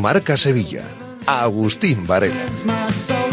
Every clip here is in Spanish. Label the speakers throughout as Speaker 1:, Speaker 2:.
Speaker 1: Marca Sevilla. Agustín Varela.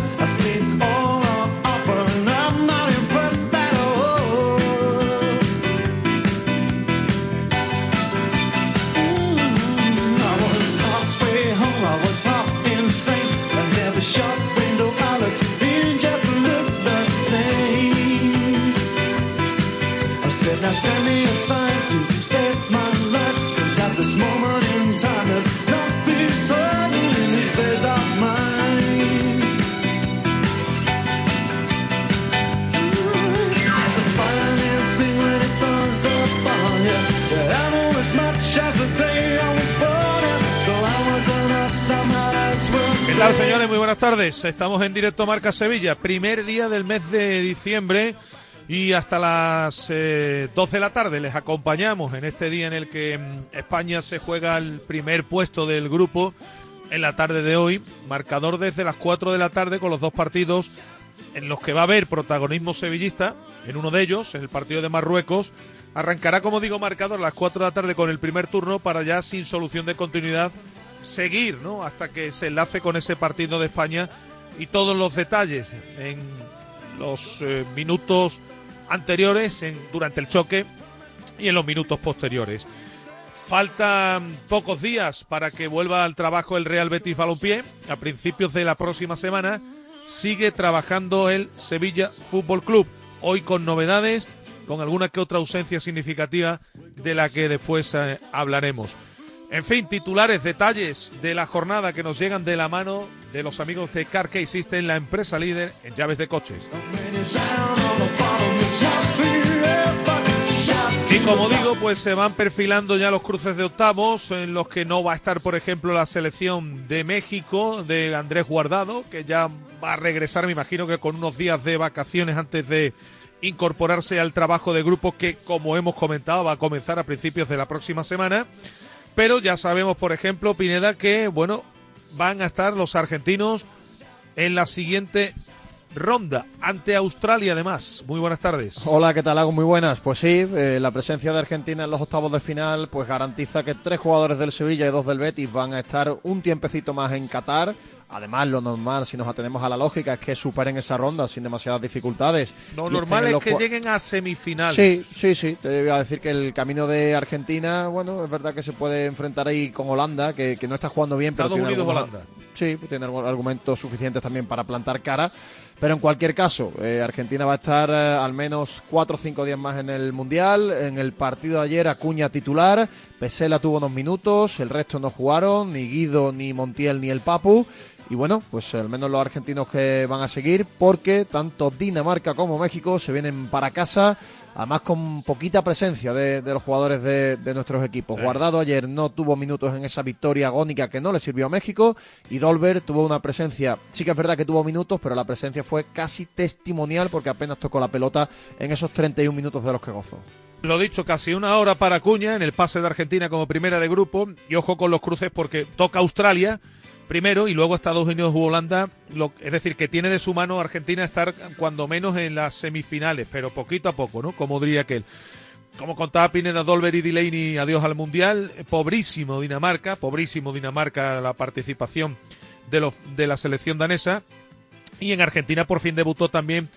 Speaker 2: ¿Qué tal, señores? Muy buenas tardes. Estamos en directo Marca Sevilla, primer día del mes de diciembre y hasta las eh, 12 de la tarde les acompañamos en este día en el que mm, España se juega el primer puesto del grupo en la tarde de hoy. Marcador desde las 4 de la tarde con los dos partidos en los que va a haber protagonismo sevillista. En uno de ellos, en el partido de Marruecos, arrancará, como digo, marcador a las 4 de la tarde con el primer turno para ya sin solución de continuidad seguir, ¿no? Hasta que se enlace con ese partido de España y todos los detalles en los eh, minutos anteriores, en, durante el choque y en los minutos posteriores. Faltan pocos días para que vuelva al trabajo el Real Betis Balompié. A principios de la próxima semana sigue trabajando el Sevilla Fútbol Club. Hoy con novedades, con alguna que otra ausencia significativa de la que después eh, hablaremos. En fin, titulares, detalles de la jornada que nos llegan de la mano de los amigos de Car Key System, la empresa líder en llaves de coches. Y como digo, pues se van perfilando ya los cruces de octavos, en los que no va a estar, por ejemplo, la selección de México de Andrés Guardado, que ya va a regresar, me imagino que con unos días de vacaciones antes de incorporarse al trabajo de grupo que, como hemos comentado, va a comenzar a principios de la próxima semana. Pero ya sabemos, por ejemplo, Pineda, que, bueno, van a estar los argentinos en la siguiente ronda ante Australia además. Muy buenas tardes.
Speaker 3: Hola, ¿qué tal? Hago muy buenas. Pues sí, eh, la presencia de Argentina en los octavos de final pues garantiza que tres jugadores del Sevilla y dos del Betis van a estar un tiempecito más en Qatar. Además, lo normal, si nos atenemos a la lógica, es que superen esa ronda sin demasiadas dificultades.
Speaker 2: Lo normal es que lleguen a semifinales.
Speaker 3: Sí, sí, sí. Te voy a decir que el camino de Argentina, bueno, es verdad que se puede enfrentar ahí con Holanda, que, que no está jugando bien, pero
Speaker 2: Estados
Speaker 3: tiene
Speaker 2: Unidos,
Speaker 3: algunos-
Speaker 2: Holanda.
Speaker 3: Sí, tiene argumentos suficientes también para plantar cara. Pero en cualquier caso, eh, Argentina va a estar eh, al menos cuatro o cinco días más en el Mundial. En el partido de ayer, Acuña titular. Pesela tuvo unos minutos, el resto no jugaron, ni Guido, ni Montiel, ni el Papu. Y bueno, pues al menos los argentinos que van a seguir, porque tanto Dinamarca como México se vienen para casa, además con poquita presencia de, de los jugadores de, de nuestros equipos. Guardado ayer no tuvo minutos en esa victoria agónica que no le sirvió a México, y Dolber tuvo una presencia, sí que es verdad que tuvo minutos, pero la presencia fue casi testimonial porque apenas tocó la pelota en esos 31 minutos de los que gozó.
Speaker 2: Lo dicho, casi una hora para Acuña en el pase de Argentina como primera de grupo. Y ojo con los cruces porque toca Australia primero y luego Estados Unidos u Holanda. Lo- es decir, que tiene de su mano Argentina estar cuando menos en las semifinales, pero poquito a poco, ¿no? Como diría aquel. Como contaba Pineda Dolber y Delaney, adiós al Mundial. Pobrísimo Dinamarca, pobrísimo Dinamarca la participación de, de la selección danesa. Y en Argentina por fin debutó también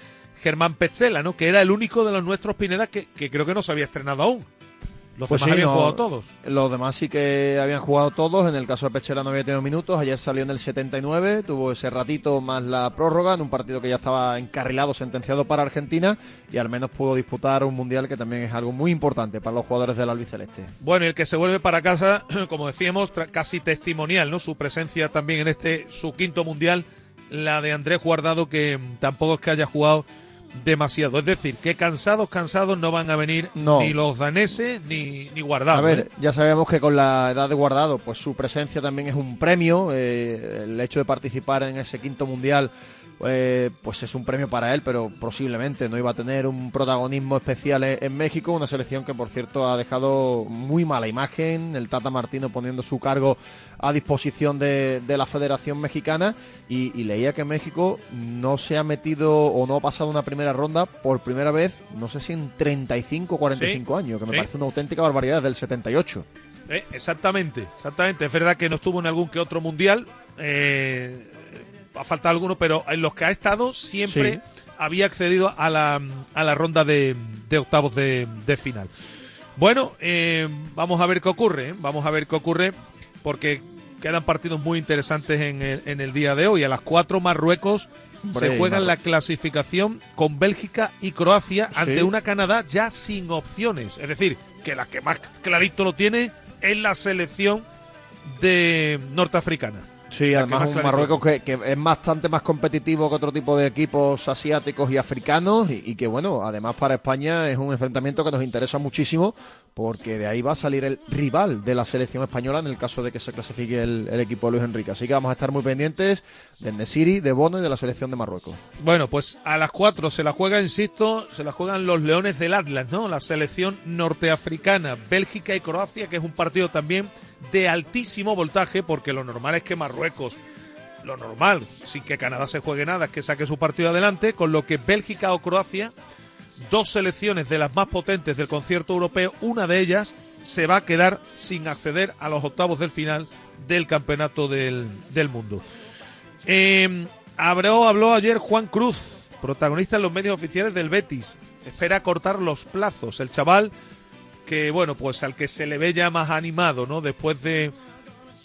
Speaker 2: Germán Petzela, ¿no? Que era el único de los nuestros Pineda que creo que no se había estrenado aún. Los
Speaker 3: Pues
Speaker 2: demás
Speaker 3: sí,
Speaker 2: habían
Speaker 3: no-
Speaker 2: jugado todos.
Speaker 3: Los demás sí que habían jugado todos. En el caso de Pechera no había tenido minutos. Ayer salió en el 79. Tuvo ese ratito más la prórroga en un partido que ya estaba encarrilado, sentenciado para Argentina. Y al menos pudo disputar un mundial que también es algo muy importante para los jugadores del albiceleste.
Speaker 2: Bueno, y el que se vuelve para casa, como decíamos, casi testimonial, ¿no? Su presencia también en este, su quinto mundial, la de Andrés Guardado, que mm, tampoco es que haya jugado demasiado. Es decir, que cansados, cansados no van a venir
Speaker 3: No.
Speaker 2: ni los daneses ni, ni Guardado.
Speaker 3: A ver,
Speaker 2: ¿eh?
Speaker 3: ya sabemos que con la edad de guardado, pues su presencia también es un premio. eh, el hecho de participar en ese quinto mundial, eh, pues es un premio para él, pero posiblemente no iba a tener un protagonismo especial en, en México. Una selección que, por cierto, ha dejado muy mala imagen. El Tata Martino poniendo su cargo a disposición de, de la Federación Mexicana. Y, y leía que México no se ha metido o no ha pasado una primera ronda por primera vez, no sé si en 35 o 45 años, que me
Speaker 2: sí.
Speaker 3: parece una auténtica barbaridad desde el 78.
Speaker 2: Eh, exactamente, exactamente. Es verdad que no estuvo en algún que otro mundial. Eh, ha faltado alguno, pero en los que ha estado siempre
Speaker 3: Sí.
Speaker 2: había accedido a la, a la ronda de, de octavos de, de final. Bueno, eh, vamos a ver qué ocurre. ¿eh? Vamos a ver qué ocurre porque quedan partidos muy interesantes en el, en el día de hoy. A las 4 Marruecos se
Speaker 3: Marru-
Speaker 2: la clasificación con Bélgica y Croacia
Speaker 3: Sí.
Speaker 2: ante una Canadá ya sin opciones. Es decir, que la que más clarito lo tiene es la selección de norteafricana.
Speaker 3: Sí, además
Speaker 2: más
Speaker 3: un. Marruecos que, que es bastante más competitivo que otro tipo de equipos asiáticos y africanos y, y que bueno, además para España es un enfrentamiento que nos interesa muchísimo porque de ahí va a salir el rival de la selección española en el caso de que se clasifique el, equipo de Luis Enrique. Así que vamos a estar muy pendientes del Nesiri, de Bono y de la selección de Marruecos.
Speaker 2: Bueno, pues a las 4 se la juega, insisto, se la juegan los Leones del Atlas, ¿no? La selección norteafricana, Bélgica y Croacia, que es un partido también de altísimo voltaje, porque lo normal es que Marruecos, lo normal, sin que Canadá se juegue nada, es que saque su partido adelante, con lo que Bélgica o Croacia, dos selecciones de las más potentes del concierto europeo, una de ellas se va a quedar sin acceder a los octavos del final del campeonato del, del mundo. Eh, habló, habló ayer Juan Cruz, protagonista en los medios oficiales del Betis. Espera cortar los plazos. El chaval que, bueno, pues al que se le ve ya más animado, ¿no? Después de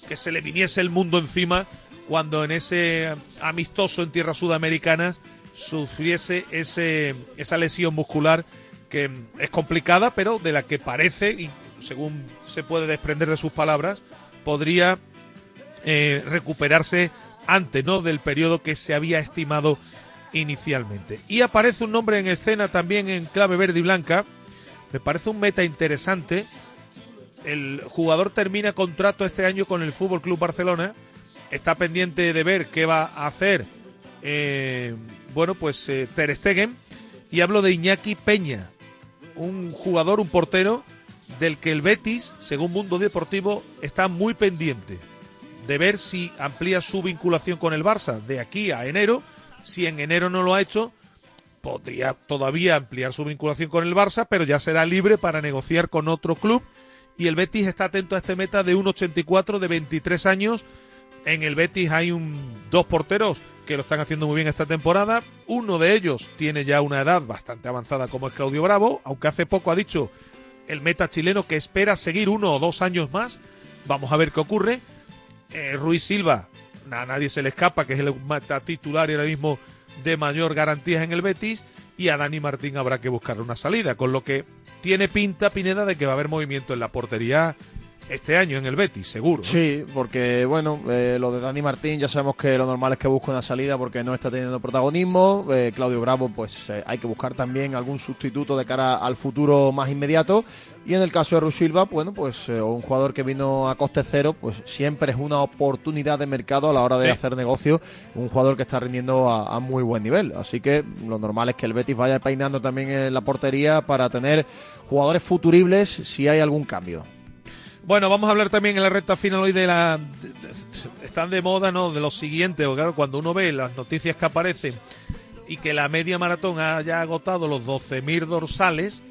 Speaker 2: que se le viniese el mundo encima cuando en ese amistoso en tierras sudamericanas sufriese ese, esa lesión muscular que es complicada, pero de la que parece, y según se puede desprender de sus palabras, podría eh, recuperarse antes ¿no? del periodo que se había estimado inicialmente. Y aparece un nombre en escena también en clave verde y blanca. Me parece un meta interesante. El jugador termina contrato este año con el Fútbol Club Barcelona. Está pendiente de ver qué va a hacer. eh, bueno, pues eh, Ter Stegen. Y hablo de Iñaki Peña, un jugador, un portero del que el Betis, según Mundo Deportivo, está muy pendiente de ver si amplía su vinculación con el Barça de aquí a enero. Si en enero no lo ha hecho, podría todavía ampliar su vinculación con el Barça, pero ya será libre para negociar con otro club. Y el Betis está atento a este meta de 1,84 de 23 años. En el Betis hay un, dos porteros que lo están haciendo muy bien esta temporada. Uno de ellos tiene ya una edad bastante avanzada como es Claudio Bravo, aunque hace poco ha dicho el meta chileno que espera seguir uno o dos años más. Vamos a ver qué ocurre. Eh, Ruiz Silva, a nadie se le escapa, que es el meta titular y ahora mismo de mayor garantías en el Betis. Y a Dani Martín habrá que buscar una salida, con lo que tiene pinta Pineda de que va a haber movimiento en la portería este año en el Betis, seguro. ¿no?
Speaker 3: Sí, porque bueno, eh, lo de Dani Martín ya sabemos que lo normal es que busque una salida porque no está teniendo protagonismo. Eh, Claudio Bravo, pues eh, hay que buscar también algún sustituto de cara al futuro más inmediato. Y en el caso de Ruiz Silva, bueno, pues eh, un jugador que vino a coste cero, pues siempre es una oportunidad de mercado a la hora de
Speaker 2: Sí.
Speaker 3: hacer negocio. Un jugador que está rindiendo a, a muy buen nivel. Así que lo normal es que el Betis vaya peinando también en la portería para tener jugadores futuribles si hay algún cambio.
Speaker 2: Bueno, vamos a hablar también en la recta final hoy de la. están de moda, ¿no? De lo siguiente, porque claro, cuando uno ve las noticias que aparecen y que la media maratón haya agotado los 12.000 dorsales,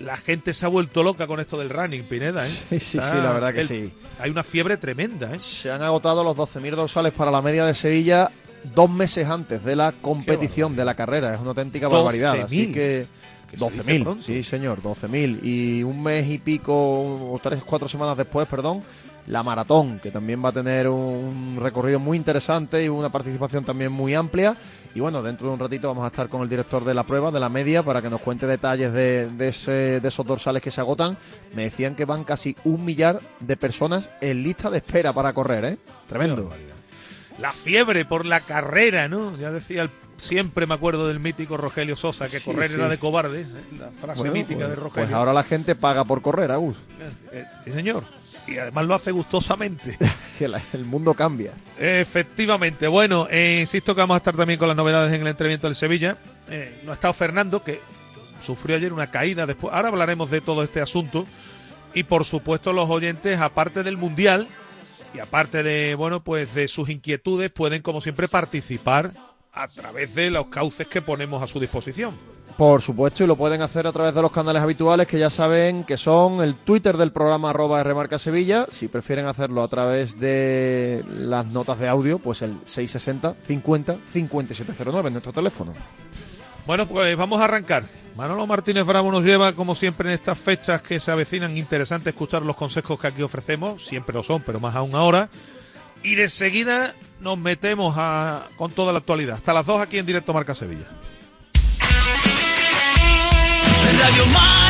Speaker 2: la gente se ha vuelto loca con esto del running, Pineda, ¿eh?
Speaker 3: Sí, sí, sí, la verdad que
Speaker 2: el-
Speaker 3: sí.
Speaker 2: Hay una fiebre tremenda, ¿eh?
Speaker 3: Se han agotado los 12.000 dorsales para la media de Sevilla dos meses antes de la competición de la carrera. Es una auténtica barbaridad. Así
Speaker 2: 12.000.
Speaker 3: que.
Speaker 2: Que se dice
Speaker 3: 12.000,
Speaker 2: pronto.
Speaker 3: sí señor, 12.000. Y un mes y pico, o tres, cuatro semanas después, perdón, la maratón, que también va a tener un recorrido muy interesante y una participación también muy amplia. Y bueno, dentro de un ratito vamos a estar con el director de la prueba, de la media, para que nos cuente detalles de, de ese- de esos dorsales que se agotan. Me decían que van casi un millar de personas en lista de espera para correr, ¿eh? Tremendo.
Speaker 2: La fiebre por la carrera, ¿no? Ya decía el- siempre me acuerdo del mítico Rogelio Sosa, que
Speaker 3: Sí,
Speaker 2: correr
Speaker 3: sí.
Speaker 2: era de cobardes, ¿eh? la frase
Speaker 3: Bueno,
Speaker 2: mítica
Speaker 3: pues-
Speaker 2: de Rogelio.
Speaker 3: Pues ahora la gente paga por correr, Agus.
Speaker 2: Eh, eh, sí, señor. Y además lo hace gustosamente.
Speaker 3: El mundo cambia.
Speaker 2: Efectivamente. Bueno, eh, insisto que vamos a estar también con las novedades en el entrenamiento del Sevilla. No ha estado Fernando, que sufrió ayer una caída después. Ahora hablaremos de todo este asunto. Y por supuesto los oyentes, aparte del Mundial y aparte de, bueno, pues de sus inquietudes, pueden como siempre participar a través de los cauces que ponemos a su disposición.
Speaker 3: Por supuesto, y lo pueden hacer a través de los canales habituales que ya saben que son el Twitter del programa arroba Remarca Sevilla. Si prefieren hacerlo a través de las notas de audio, pues el 660 50 5709 en nuestro teléfono.
Speaker 2: Bueno, pues vamos a arrancar. Manolo Martínez Bravo nos lleva, como siempre, en estas fechas que se avecinan interesante escuchar los consejos que aquí ofrecemos. Siempre lo son, pero más aún ahora. Y de seguida nos metemos a, con toda la actualidad. Hasta las 2 aquí en directo Marca Sevilla.
Speaker 4: Radio Marca.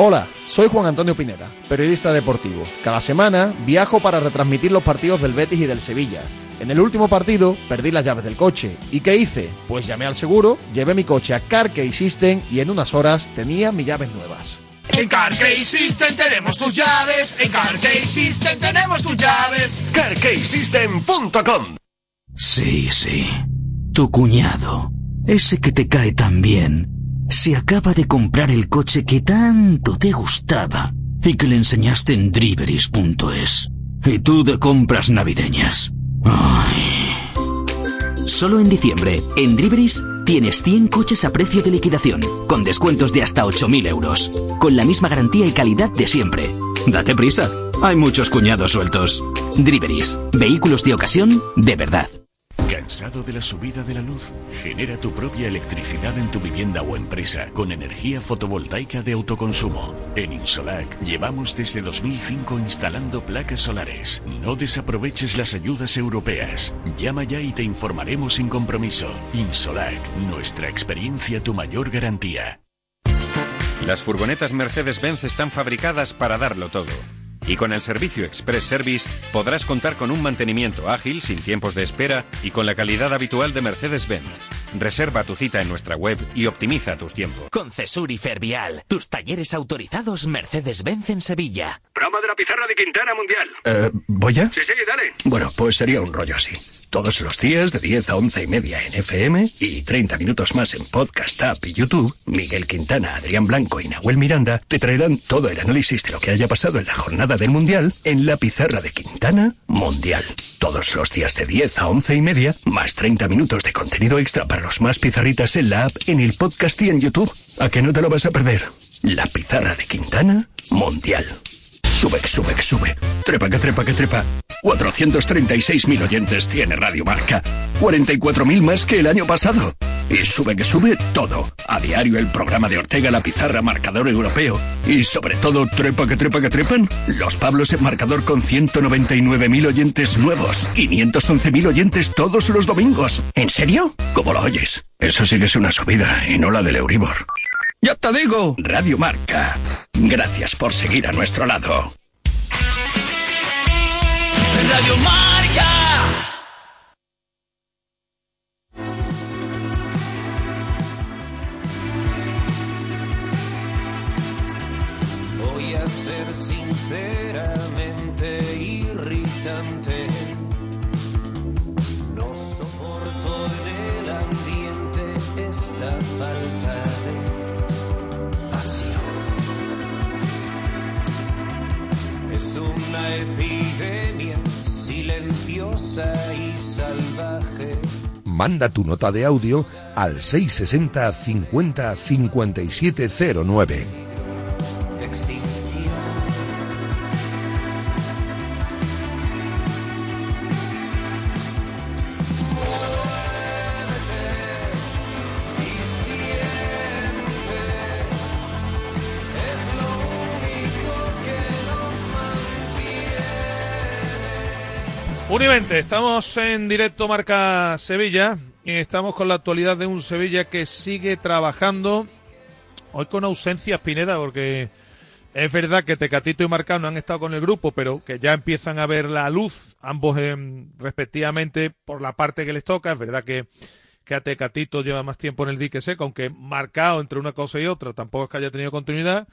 Speaker 3: Hola, soy Juan Antonio Pineda, periodista deportivo. Cada semana viajo para retransmitir los partidos del Betis y del Sevilla. En el último partido perdí las llaves del coche. ¿Y qué hice? Pues llamé al seguro, llevé mi coche a Carkey System y en unas horas tenía mis llaves nuevas.
Speaker 4: En Carkey System tenemos tus llaves. En Carkey System tenemos tus llaves.
Speaker 5: CarKeySystem.com
Speaker 6: Sí, sí. Tu cuñado, ese que te cae tan bien, se acaba de comprar el coche que tanto te gustaba y que le enseñaste en driveris.es. Y tú de compras navideñas. Ay.
Speaker 7: Solo en diciembre, en Driveris, tienes 100 coches a precio de liquidación, con descuentos de hasta 8.000 euros, con la misma garantía y calidad de siempre. Date prisa, hay muchos cuñados sueltos. Driveris, vehículos de ocasión de verdad.
Speaker 5: ¿Cansado de la subida de la luz? Genera tu propia electricidad en tu vivienda o empresa con energía fotovoltaica de autoconsumo. En Insolac llevamos desde 2005 instalando placas solares. No desaproveches las ayudas europeas. Llama ya y te informaremos sin compromiso. Insolac, nuestra experiencia tu mayor garantía.
Speaker 8: Las furgonetas Mercedes-Benz están fabricadas para darlo todo. Y con el servicio Express Service podrás contar con un mantenimiento ágil, sin tiempos de espera y con la calidad habitual de Mercedes-Benz. Reserva tu cita en nuestra web y optimiza tus tiempos.
Speaker 7: Con Cesur y Fervial, tus talleres autorizados Mercedes-Benz en Sevilla.
Speaker 9: Broma de la pizarra de Quintana Mundial.
Speaker 10: Eh, ¿Voy ya?
Speaker 9: Sí, sí, dale.
Speaker 10: Bueno, pues sería un rollo así. Todos los días de 10 a 11 y media en FM y 30 minutos más en Podcast App y YouTube, Miguel Quintana, Adrián Blanco y Nahuel Miranda te traerán todo el análisis de lo que haya pasado en la jornada del Mundial en la pizarra de Quintana Mundial. Todos los días de 10 a 11 y media, más 30 minutos de contenido extra para los más pizarritas en la app, en el podcast y en YouTube. ¿A que no te lo vas a perder? La pizarra de Quintana Mundial. Sube, sube, sube. Trepa, que trepa, que trepa. 436.000 oyentes tiene Radio Marca. 44.000 más que el año pasado. Y sube, que sube todo. A diario el programa de Ortega La Pizarra Marcador Europeo. Y sobre todo, trepa, que trepa, que trepan. Los Pablos en marcador con 199.000 oyentes nuevos. 511.000 oyentes todos los domingos. ¿En serio? ¿Cómo lo oyes? Eso sí que es una subida y no la del Euribor. ¡Ya te digo! Radio Marca. Gracias por seguir a nuestro lado.
Speaker 4: Radio Marca.
Speaker 1: Manda tu nota de audio al 660 50 5709.
Speaker 2: Estamos en directo Marca Sevilla y estamos con la actualidad de un Sevilla que sigue trabajando hoy con ausencia Pineda porque es verdad que Tecatito y Marcano han estado con el grupo, pero que ya empiezan a ver la luz, ambos respectivamente por la parte que les toca. Es verdad que, que a Tecatito lleva más tiempo en el dique seco, aunque marcado entre una cosa y otra, tampoco es que haya tenido continuidad.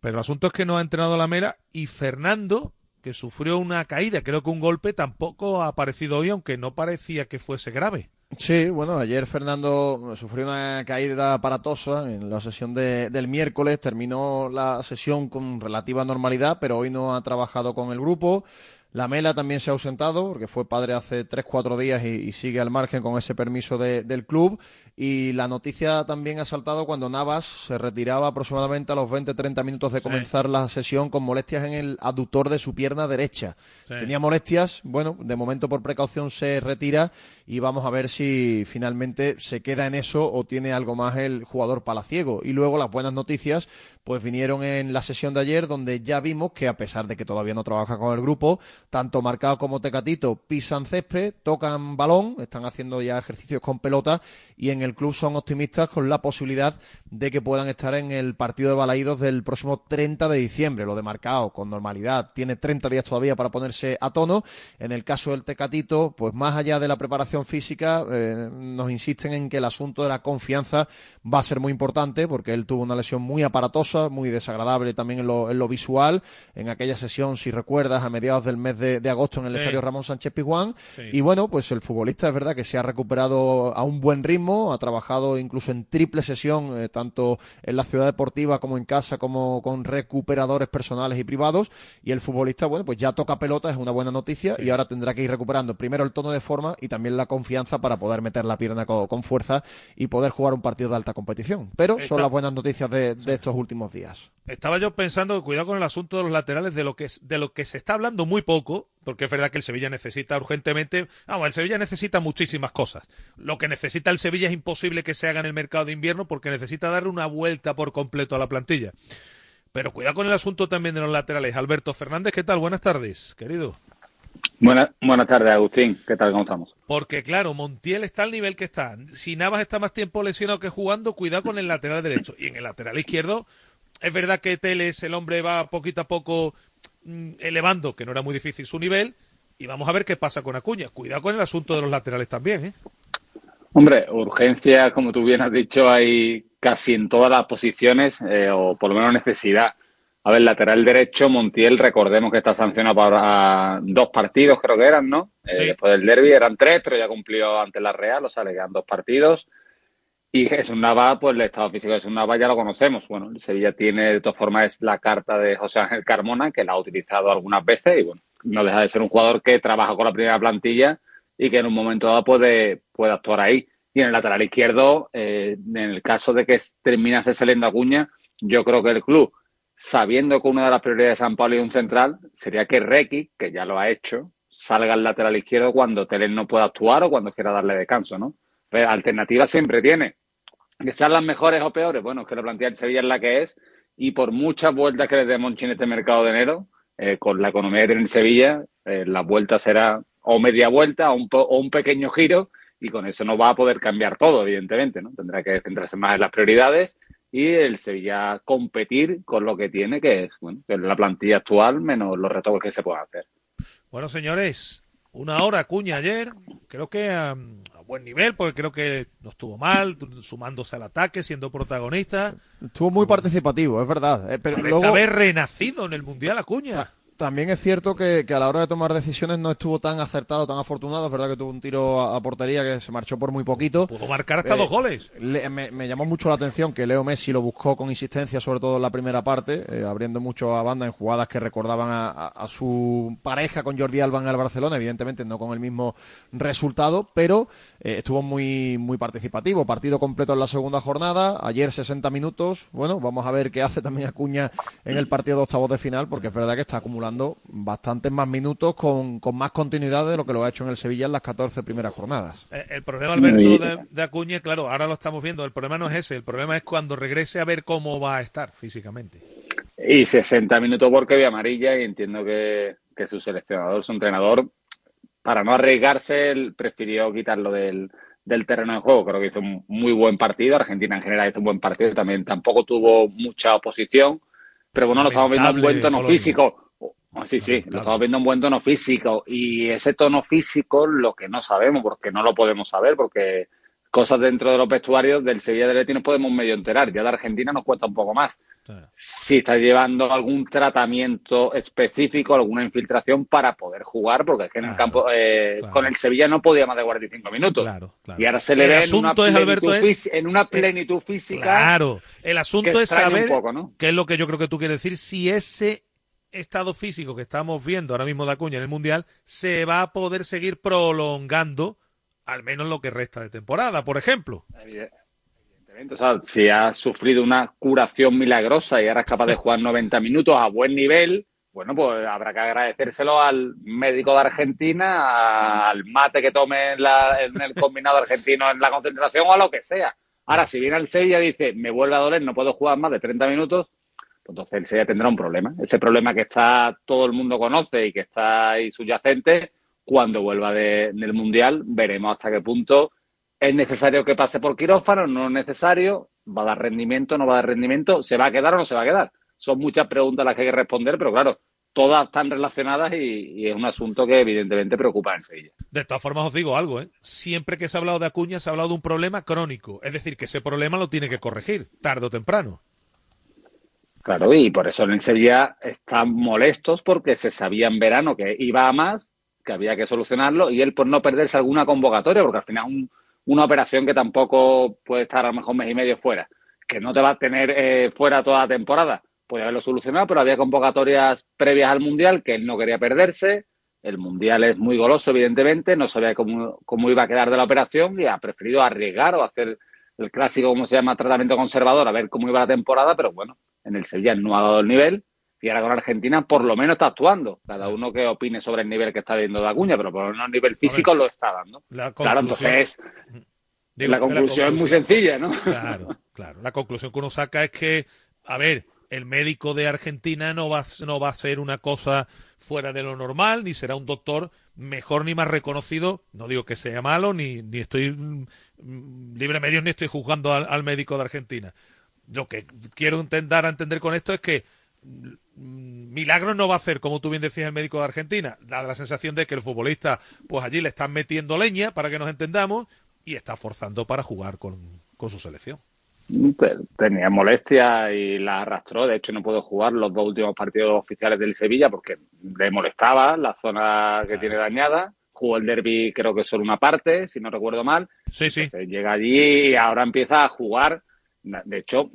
Speaker 2: Pero el asunto es que no ha entrenado la mera y Fernando, que sufrió una caída, creo que un golpe, tampoco ha aparecido hoy, aunque no parecía que fuese grave.
Speaker 3: Sí, bueno, ayer Fernando sufrió una caída aparatosa en la sesión de, del miércoles, terminó la sesión con relativa normalidad, pero hoy no ha trabajado con el grupo. La Mela también se ha ausentado porque fue padre hace 3-4 días y, y, sigue al margen con ese permiso de, del club. Y la noticia también ha saltado cuando Navas se retiraba aproximadamente a los 20-30 minutos de sí. comenzar la sesión con molestias en el aductor de su pierna derecha. Sí. Tenía molestias, bueno, de momento por precaución se retira y vamos a ver si finalmente se queda en eso o tiene algo más el jugador palaciego. Y luego las buenas noticias pues vinieron en la sesión de ayer donde ya vimos que a pesar de que todavía no trabaja con el grupo, tanto Marcado como Tecatito pisan césped, tocan balón, están haciendo ya ejercicios con pelota y en el club son optimistas con la posibilidad de que puedan estar en el partido de Balaídos del próximo 30 de diciembre. Lo de Marcado con normalidad tiene 30 días todavía para ponerse a tono. En el caso del Tecatito, pues más allá de la preparación física, eh, nos insisten en que el asunto de la confianza va a ser muy importante porque él tuvo una lesión muy aparatosa, muy desagradable también en lo, en lo visual. En aquella sesión, si recuerdas, a mediados del mes de, de agosto en el sí. estadio Ramón Sánchez Pizjuán. Sí. Y bueno, pues el futbolista es verdad que se ha recuperado a un buen ritmo, ha trabajado incluso en triple sesión, eh, tanto en la ciudad deportiva como en casa, como con recuperadores personales y privados. Y el futbolista, bueno, pues ya toca pelota, es una buena noticia, sí. y ahora tendrá que ir recuperando primero el tono de forma y también la confianza para poder meter la pierna con, con fuerza y poder jugar un partido de alta competición. Pero son las buenas noticias de, de estos últimos días.
Speaker 2: Estaba yo pensando, cuidado con el asunto de los laterales, de lo que, de lo que se está hablando muy poco, porque es verdad que el Sevilla necesita urgentemente, vamos, el Sevilla necesita muchísimas cosas. Lo que necesita el Sevilla es imposible que se haga en el mercado de invierno porque necesita darle una vuelta por completo a la plantilla. Pero cuidado con el asunto también de los laterales. Alberto Fernández, ¿qué tal? Buenas tardes, querido.
Speaker 11: Buenas, buenas tardes, Agustín. ¿Qué tal? ¿Cómo estamos?
Speaker 2: Porque, claro, Montiel está al nivel que está. Si Navas está más tiempo lesionado que jugando, cuidado con el lateral derecho. Y en el lateral izquierdo, es verdad que Teles, el hombre va poquito a poco mmm, elevando, que no era muy difícil su nivel, y vamos a ver qué pasa con Acuña. Cuidado con el asunto de los laterales también, ¿eh?
Speaker 11: Hombre, urgencia, como tú bien has dicho, hay casi en todas las posiciones, eh, o por lo menos necesidad. A ver, lateral derecho, Montiel, recordemos que está sancionado para dos partidos, creo que eran, ¿no? Eh, sí. Eh, después del derby eran tres, pero ya cumplió ante la Real, o sea, le quedan dos partidos. Y Jesús Nava, pues el estado físico de Jesús Nava ya lo conocemos. Bueno, Sevilla tiene, de todas formas, es la carta de José Ángel Carmona, que la ha utilizado algunas veces y, bueno, no deja de ser un jugador que trabaja con la primera plantilla y que en un momento dado puede, puede actuar ahí. Y en el lateral izquierdo, eh, en el caso de que terminase saliendo Acuña, yo creo que el club, sabiendo que una de las prioridades de San Pablo y un central, sería que Requi, que ya lo ha hecho, salga al lateral izquierdo cuando Teles no pueda actuar o cuando quiera darle descanso, ¿no? Alternativa siempre tiene que sean las mejores o peores, bueno, es que la plantilla del Sevilla es la que es y por muchas vueltas que le Monchi en este mercado de enero, eh, con la economía que tiene en Sevilla, eh, la vuelta será o media vuelta o un, o un, pequeño giro y con eso no va a poder cambiar todo, evidentemente, ¿no? Tendrá que centrarse más en las prioridades y el Sevilla competir con lo que tiene, que es, bueno, que es la plantilla actual menos los retoques que se puedan hacer.
Speaker 2: Bueno, señores, una hora cuña ayer, creo que um, buen nivel, porque creo que no estuvo mal, sumándose al ataque, siendo protagonista.
Speaker 3: Estuvo muy participativo, es verdad.
Speaker 2: Eh, pero Parece luego... haber renacido en el Mundial Acuña.
Speaker 3: También es cierto que, que, a la hora de tomar decisiones no estuvo tan acertado, tan afortunado. Es verdad que tuvo un tiro a, a portería que se marchó por muy poquito.
Speaker 2: Pudo marcar hasta eh, dos goles.
Speaker 3: Le, me, me, llamó mucho la atención que Leo Messi lo buscó con insistencia, sobre todo en la primera parte, eh, abriendo mucho a banda en jugadas que recordaban a, a, a, su pareja con Jordi Alba en el Barcelona. Evidentemente no con el mismo resultado, pero eh, estuvo muy, muy participativo. Partido completo en la segunda jornada. Ayer 60 minutos. Bueno, vamos a ver qué hace también Acuña en el partido de octavos de final, porque es verdad que está acumulando bastantes más minutos con, con, más continuidad de lo que lo ha hecho en el Sevilla en las 14 primeras jornadas.
Speaker 2: El, el problema, Alberto, de, de, Acuña, claro, ahora lo estamos viendo, el problema no es ese, el problema es cuando regrese a ver cómo va a estar físicamente.
Speaker 11: Y 60 minutos porque vía amarilla y entiendo que, que su seleccionador, su entrenador, para no arriesgarse, él prefirió quitarlo del, del terreno de juego. Creo que hizo un muy buen partido. Argentina en general hizo un buen partido. También tampoco tuvo mucha oposición. Pero bueno, lo estamos viendo en buen tono físico. Oh, sí, sí, lo estamos viendo en buen tono físico. Y ese tono físico, lo que no sabemos, porque no lo podemos saber, porque cosas dentro de los vestuarios del Sevilla del Betis nos podemos medio enterar. Ya de Argentina nos cuesta un poco más. Si está llevando algún tratamiento específico, alguna infiltración para poder jugar, porque es que en el campo eh, con el Sevilla no podía más de 45 minutos. Y ahora se le
Speaker 2: El
Speaker 11: ve en una,
Speaker 2: es, Alberto, es-
Speaker 11: en una plenitud física.
Speaker 2: Claro, el asunto
Speaker 11: que
Speaker 2: es saber,
Speaker 11: poco, ¿no?
Speaker 2: qué es lo que yo creo que tú quieres decir, si ese estado físico que estamos viendo ahora mismo de Acuña en el Mundial se va a poder seguir prolongando, al menos lo que resta de temporada, por ejemplo.
Speaker 11: Evidentemente, o sea, si ha sufrido una curación milagrosa y ahora es capaz de jugar 90 minutos a buen nivel, bueno, pues habrá que agradecérselo al médico de Argentina, al mate que tome en, la- en el combinado argentino en la concentración o a lo que sea. Ahora, si viene el Sevilla y dice, me vuelve a doler, no puedo jugar más de 30 minutos, entonces el Sevilla tendrá un problema. Ese problema que está todo el mundo conoce y que está ahí subyacente, cuando vuelva de- del Mundial, veremos hasta qué punto es necesario que pase por quirófano, no es necesario, va a dar rendimiento, no va a dar rendimiento, se va a quedar o no se va a quedar. Son muchas preguntas las que hay que responder, pero claro, todas están relacionadas y, y es un asunto que evidentemente preocupa en Sevilla.
Speaker 2: De todas formas os digo algo, ¿eh? siempre que se ha hablado de Acuña se ha hablado de un problema crónico, es decir, que ese problema lo tiene que corregir, tarde o temprano.
Speaker 11: Claro, y por eso en Sevilla están molestos porque se sabía en verano que iba a más, que había que solucionarlo, y él por no perderse alguna convocatoria, porque al final un- una operación que tampoco puede estar a lo mejor mes y medio fuera, que no te va a tener eh, fuera toda la temporada. Puede haberlo solucionado, pero había convocatorias previas al Mundial que él no quería perderse. El Mundial es muy goloso, evidentemente, no sabía cómo, cómo iba a quedar de la operación y ha preferido arriesgar o hacer el clásico, como se llama, tratamiento conservador, a ver cómo iba la temporada, pero bueno, en el Sevilla no ha dado el nivel y ahora con Argentina por lo menos está actuando. Cada uno que opine sobre el nivel que está viendo de Acuña, pero por lo menos el nivel físico lo está dando.
Speaker 2: La
Speaker 11: Claro, entonces
Speaker 2: Digo,
Speaker 11: la conclusión es muy sencilla, ¿no?
Speaker 2: Claro, claro. La conclusión que uno saca es que, a ver, el médico de Argentina no va, a- no va a ser una cosa fuera de lo normal, ni será un doctor mejor ni más reconocido. No digo que sea malo, ni, ni estoy mm, mm, libre medios, ni estoy juzgando al, al médico de Argentina. Lo que quiero a entender con esto es que mm, milagros no va a hacer, como tú bien decías, el médico de Argentina. Da la sensación de que el futbolista, pues allí le están metiendo leña, para que nos entendamos, y está forzando para jugar con, con su selección.
Speaker 11: Te- Tenía molestia y la arrastró. De hecho, no pudo jugar los dos últimos partidos oficiales del Sevilla porque le molestaba la zona que tiene dañada. Jugó el derby, creo que solo una parte, si no recuerdo mal.
Speaker 2: Sí, sí.
Speaker 11: Entonces, llega allí y ahora empieza a jugar. De hecho,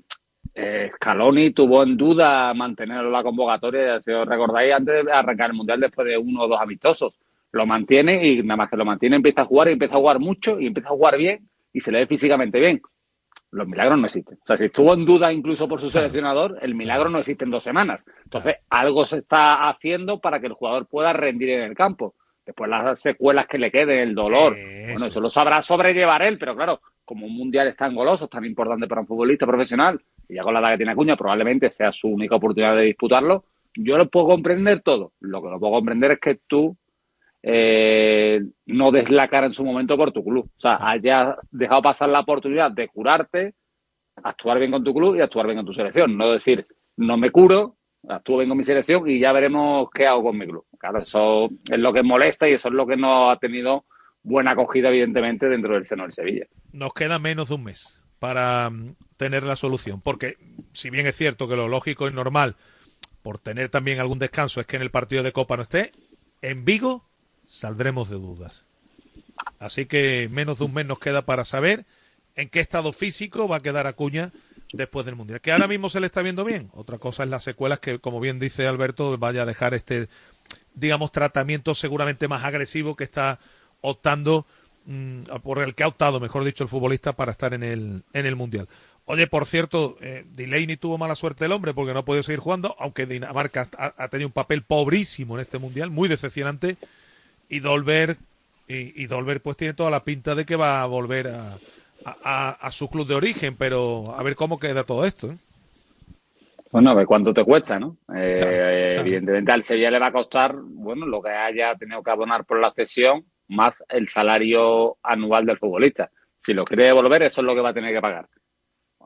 Speaker 11: eh, Scaloni tuvo en duda mantenerlo en la convocatoria, si os recordáis, antes de arrancar el Mundial después de uno o dos amistosos. Lo mantiene y nada más que lo mantiene empieza a jugar y empieza a jugar mucho y empieza a jugar bien y se le ve físicamente bien. Los milagros no existen. O sea, si estuvo en duda incluso por su seleccionador, el milagro no existe en dos semanas. Entonces, algo se está haciendo para que el jugador pueda rendir en el campo. Después las secuelas que le queden, el dolor. bueno, eso lo sabrá sobrellevar él, pero claro, como un mundial es tan goloso, tan importante para un futbolista profesional, y ya con la edad que tiene Acuña, probablemente sea su única oportunidad de disputarlo. Yo lo puedo comprender todo. Lo que no puedo comprender es que tú eh, no des la cara en su momento por tu club. O sea, hayas dejado pasar la oportunidad de curarte, actuar bien con tu club y actuar bien con tu selección. No decir, no me curo, actúo bien con mi selección y ya veremos qué hago con mi club. Claro, eso es lo que molesta y eso es lo que no ha tenido buena acogida, evidentemente, dentro del seno del Sevilla.
Speaker 2: Nos queda menos de un mes para mm, tener la solución, porque si bien es cierto que lo lógico y normal, por tener también algún descanso, es que en el partido de Copa no esté, en Vigo saldremos de dudas. Así que menos de un mes nos queda para saber en qué estado físico va a quedar Acuña después del Mundial. Que ahora mismo se le está viendo bien. Otra cosa es las secuelas que, como bien dice Alberto, vaya a dejar este, digamos, tratamiento seguramente más agresivo que está optando, mm, por el que ha optado, mejor dicho, el futbolista para estar en el, en el Mundial. Oye, por cierto, eh, Delaney tuvo mala suerte el hombre porque no ha podido seguir jugando, aunque Dinamarca ha, ha tenido un papel pobrísimo en este Mundial, muy decepcionante, y Dolber, y, y pues tiene toda la pinta de que va a volver a, a- a- a su club de origen, pero a ver cómo queda todo esto. ¿eh?
Speaker 11: Bueno, a ver cuánto te cuesta, ¿no? Eh, Evidentemente al Sevilla le va a costar, bueno, lo que haya tenido que abonar por la cesión, más el salario anual del futbolista. Si lo quiere devolver, eso es lo que va a tener que pagar.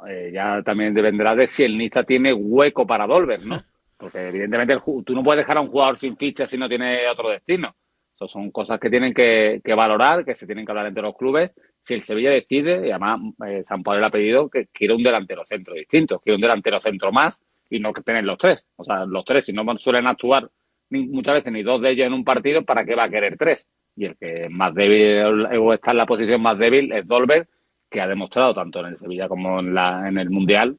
Speaker 11: Eh, ya también dependerá de si el Niza tiene hueco para volver, ¿no? Porque evidentemente el tú no puedes dejar a un jugador sin ficha si no tiene otro destino. Eso son cosas que tienen que, que valorar, que se tienen que hablar entre los clubes. Si el Sevilla decide, y además eh, San Pablo le ha pedido que quiere un delantero centro distinto, quiere un delantero centro más y no que tener los tres. O sea, los tres, si no suelen actuar ni- muchas veces ni dos de ellos en un partido, ¿para qué va a querer tres? Y el que más débil o está en la posición más débil es Dolber, que ha demostrado tanto en el Sevilla como en, la, en el Mundial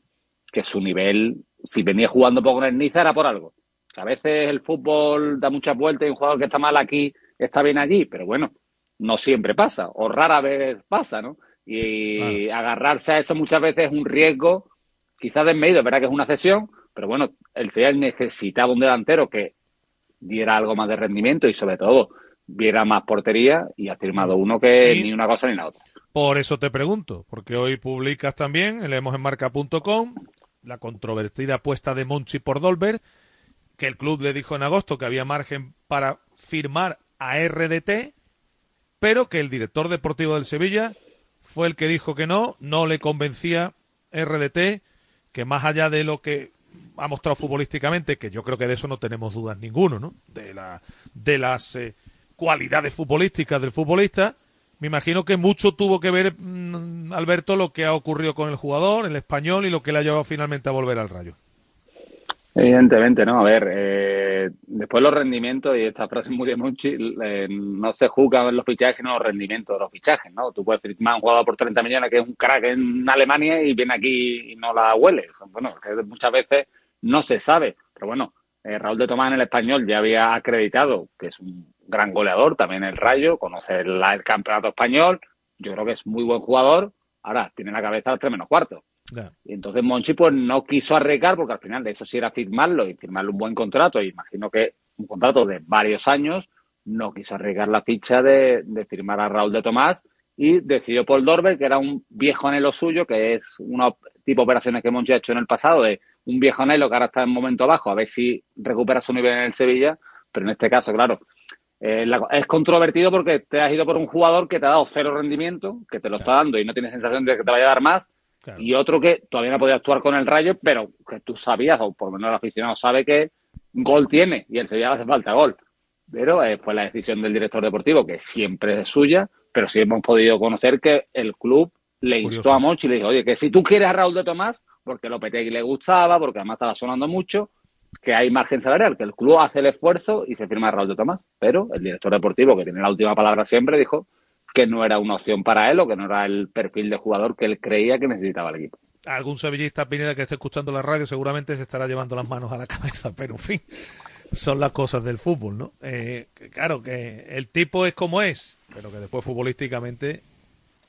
Speaker 11: que su nivel, si venía jugando poco en el Niza, era por algo. A veces el fútbol da muchas vueltas y un jugador que está mal aquí está bien allí, pero bueno, no siempre pasa, o rara vez pasa, ¿no? Y agarrarse a eso muchas veces es un riesgo, quizás desmedido, es verdad que es una cesión, pero bueno, el Sevilla necesitaba un delantero que diera algo más de rendimiento y sobre todo viera más portería y ha firmado uno que
Speaker 2: Y-
Speaker 11: ni una cosa ni la otra.
Speaker 2: Por eso te pregunto, porque hoy publicas también, leemos en marca.com, la controvertida apuesta de Monchi por Dolber, que el club le dijo en agosto que había margen para firmar a RDT, pero que el director deportivo del Sevilla fue el que dijo que no, no le convencía RDT, que más allá de lo que ha mostrado futbolísticamente, que yo creo que de eso no tenemos dudas ninguno, ¿no? De, la, de las eh, cualidades futbolísticas del futbolista, me imagino que mucho tuvo que ver, mm, Alberto, lo que ha ocurrido con el jugador, el español, y lo que le ha llevado finalmente a volver al Rayo.
Speaker 11: Evidentemente, ¿no? A ver, eh, después los rendimientos, y esta frase muy de Monchi, eh, no se juzgan los fichajes, sino los rendimientos de los fichajes, ¿no? Tú puedes firmar un jugador por 30 millones que es un crack en Alemania y viene aquí y no la huele. Bueno, que muchas veces no se sabe, pero bueno, eh, Raúl de Tomás en el español ya había acreditado que es un gran goleador, también el Rayo, conoce el, el campeonato español, yo creo que es muy buen jugador, ahora tiene la cabeza a los tres menos cuarto. Y entonces Monchi pues no quiso arriesgar porque al final de eso sí era firmarlo y firmarle un buen contrato. Y imagino que un contrato de varios años no quiso arriesgar la ficha de, de firmar a Raúl de Tomás y decidió Paul Dorber, que era un viejo anhelo suyo, que es una tipo de operaciones que Monchi ha hecho en el pasado, de un viejo anhelo que ahora está en momento bajo, a ver si recupera su nivel en el Sevilla. Pero en este caso, claro, eh, la- es controvertido porque te has ido por un jugador que te ha dado cero rendimiento, que te lo está dando y no tienes sensación de que te vaya a dar más, y otro que todavía no podía actuar con el Rayo, pero que tú sabías, o por lo menos el aficionado sabe que gol tiene y el Sevilla le hace falta gol. Pero eh, fue la decisión del director deportivo, que siempre es suya, pero sí hemos podido conocer que el club le instó a Monchi y le dijo, oye, que si tú quieres a Raúl de Tomás, porque Lopetegui le gustaba, porque además estaba sonando mucho, que hay margen salarial, que el club hace el esfuerzo y se firma a Raúl de Tomás. Pero el director deportivo, que tiene la última palabra siempre, dijo que no era una opción para él o que no era el perfil de jugador que él creía que necesitaba el equipo.
Speaker 2: Algún sevillista Pineda que esté escuchando la radio seguramente se estará llevando las manos a la cabeza, pero en fin, son las cosas del fútbol, ¿no? Eh, claro, que el tipo es como es, pero que después futbolísticamente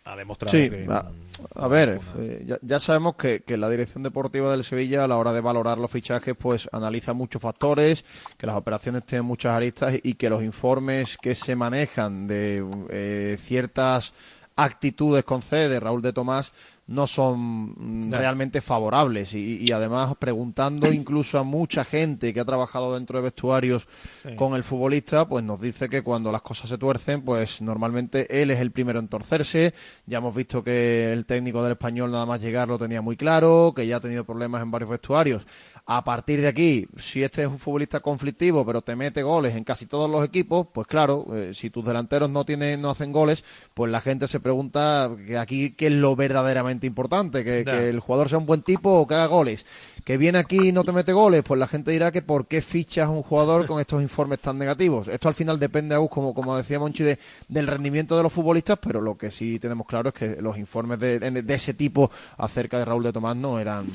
Speaker 2: ha demostrado
Speaker 3: Sí,
Speaker 2: que...
Speaker 3: a, a ver, eh, ya, ya sabemos que, que la dirección deportiva del Sevilla a la hora de valorar los fichajes pues analiza muchos factores, que las operaciones tienen muchas aristas y que los informes que se manejan de eh, ciertas actitudes con C de Raúl de Tomás no son
Speaker 12: No.
Speaker 3: realmente favorables y, y además preguntando incluso a mucha gente que ha trabajado dentro de vestuarios
Speaker 2: Sí.
Speaker 3: con el futbolista, pues nos dice que cuando las cosas se tuercen, pues normalmente él es el primero en torcerse. Ya hemos visto que el técnico del español nada más llegar lo tenía muy claro, que ya ha tenido problemas en varios vestuarios. A partir de aquí, si este es un futbolista conflictivo, pero te mete goles en casi todos los equipos, pues claro, eh, si tus delanteros no tienen, no hacen goles, pues la gente se pregunta que aquí qué es lo verdaderamente importante, que, el jugador sea un buen tipo o que haga goles. Que viene aquí y no te mete goles, pues la gente dirá que por qué fichas a un jugador con estos informes tan negativos. Esto al final depende, Agus, como, como decía Monchi, de- del rendimiento de los futbolistas, pero lo que sí tenemos claro es que los informes de, de ese tipo acerca de Raúl de Tomás no eran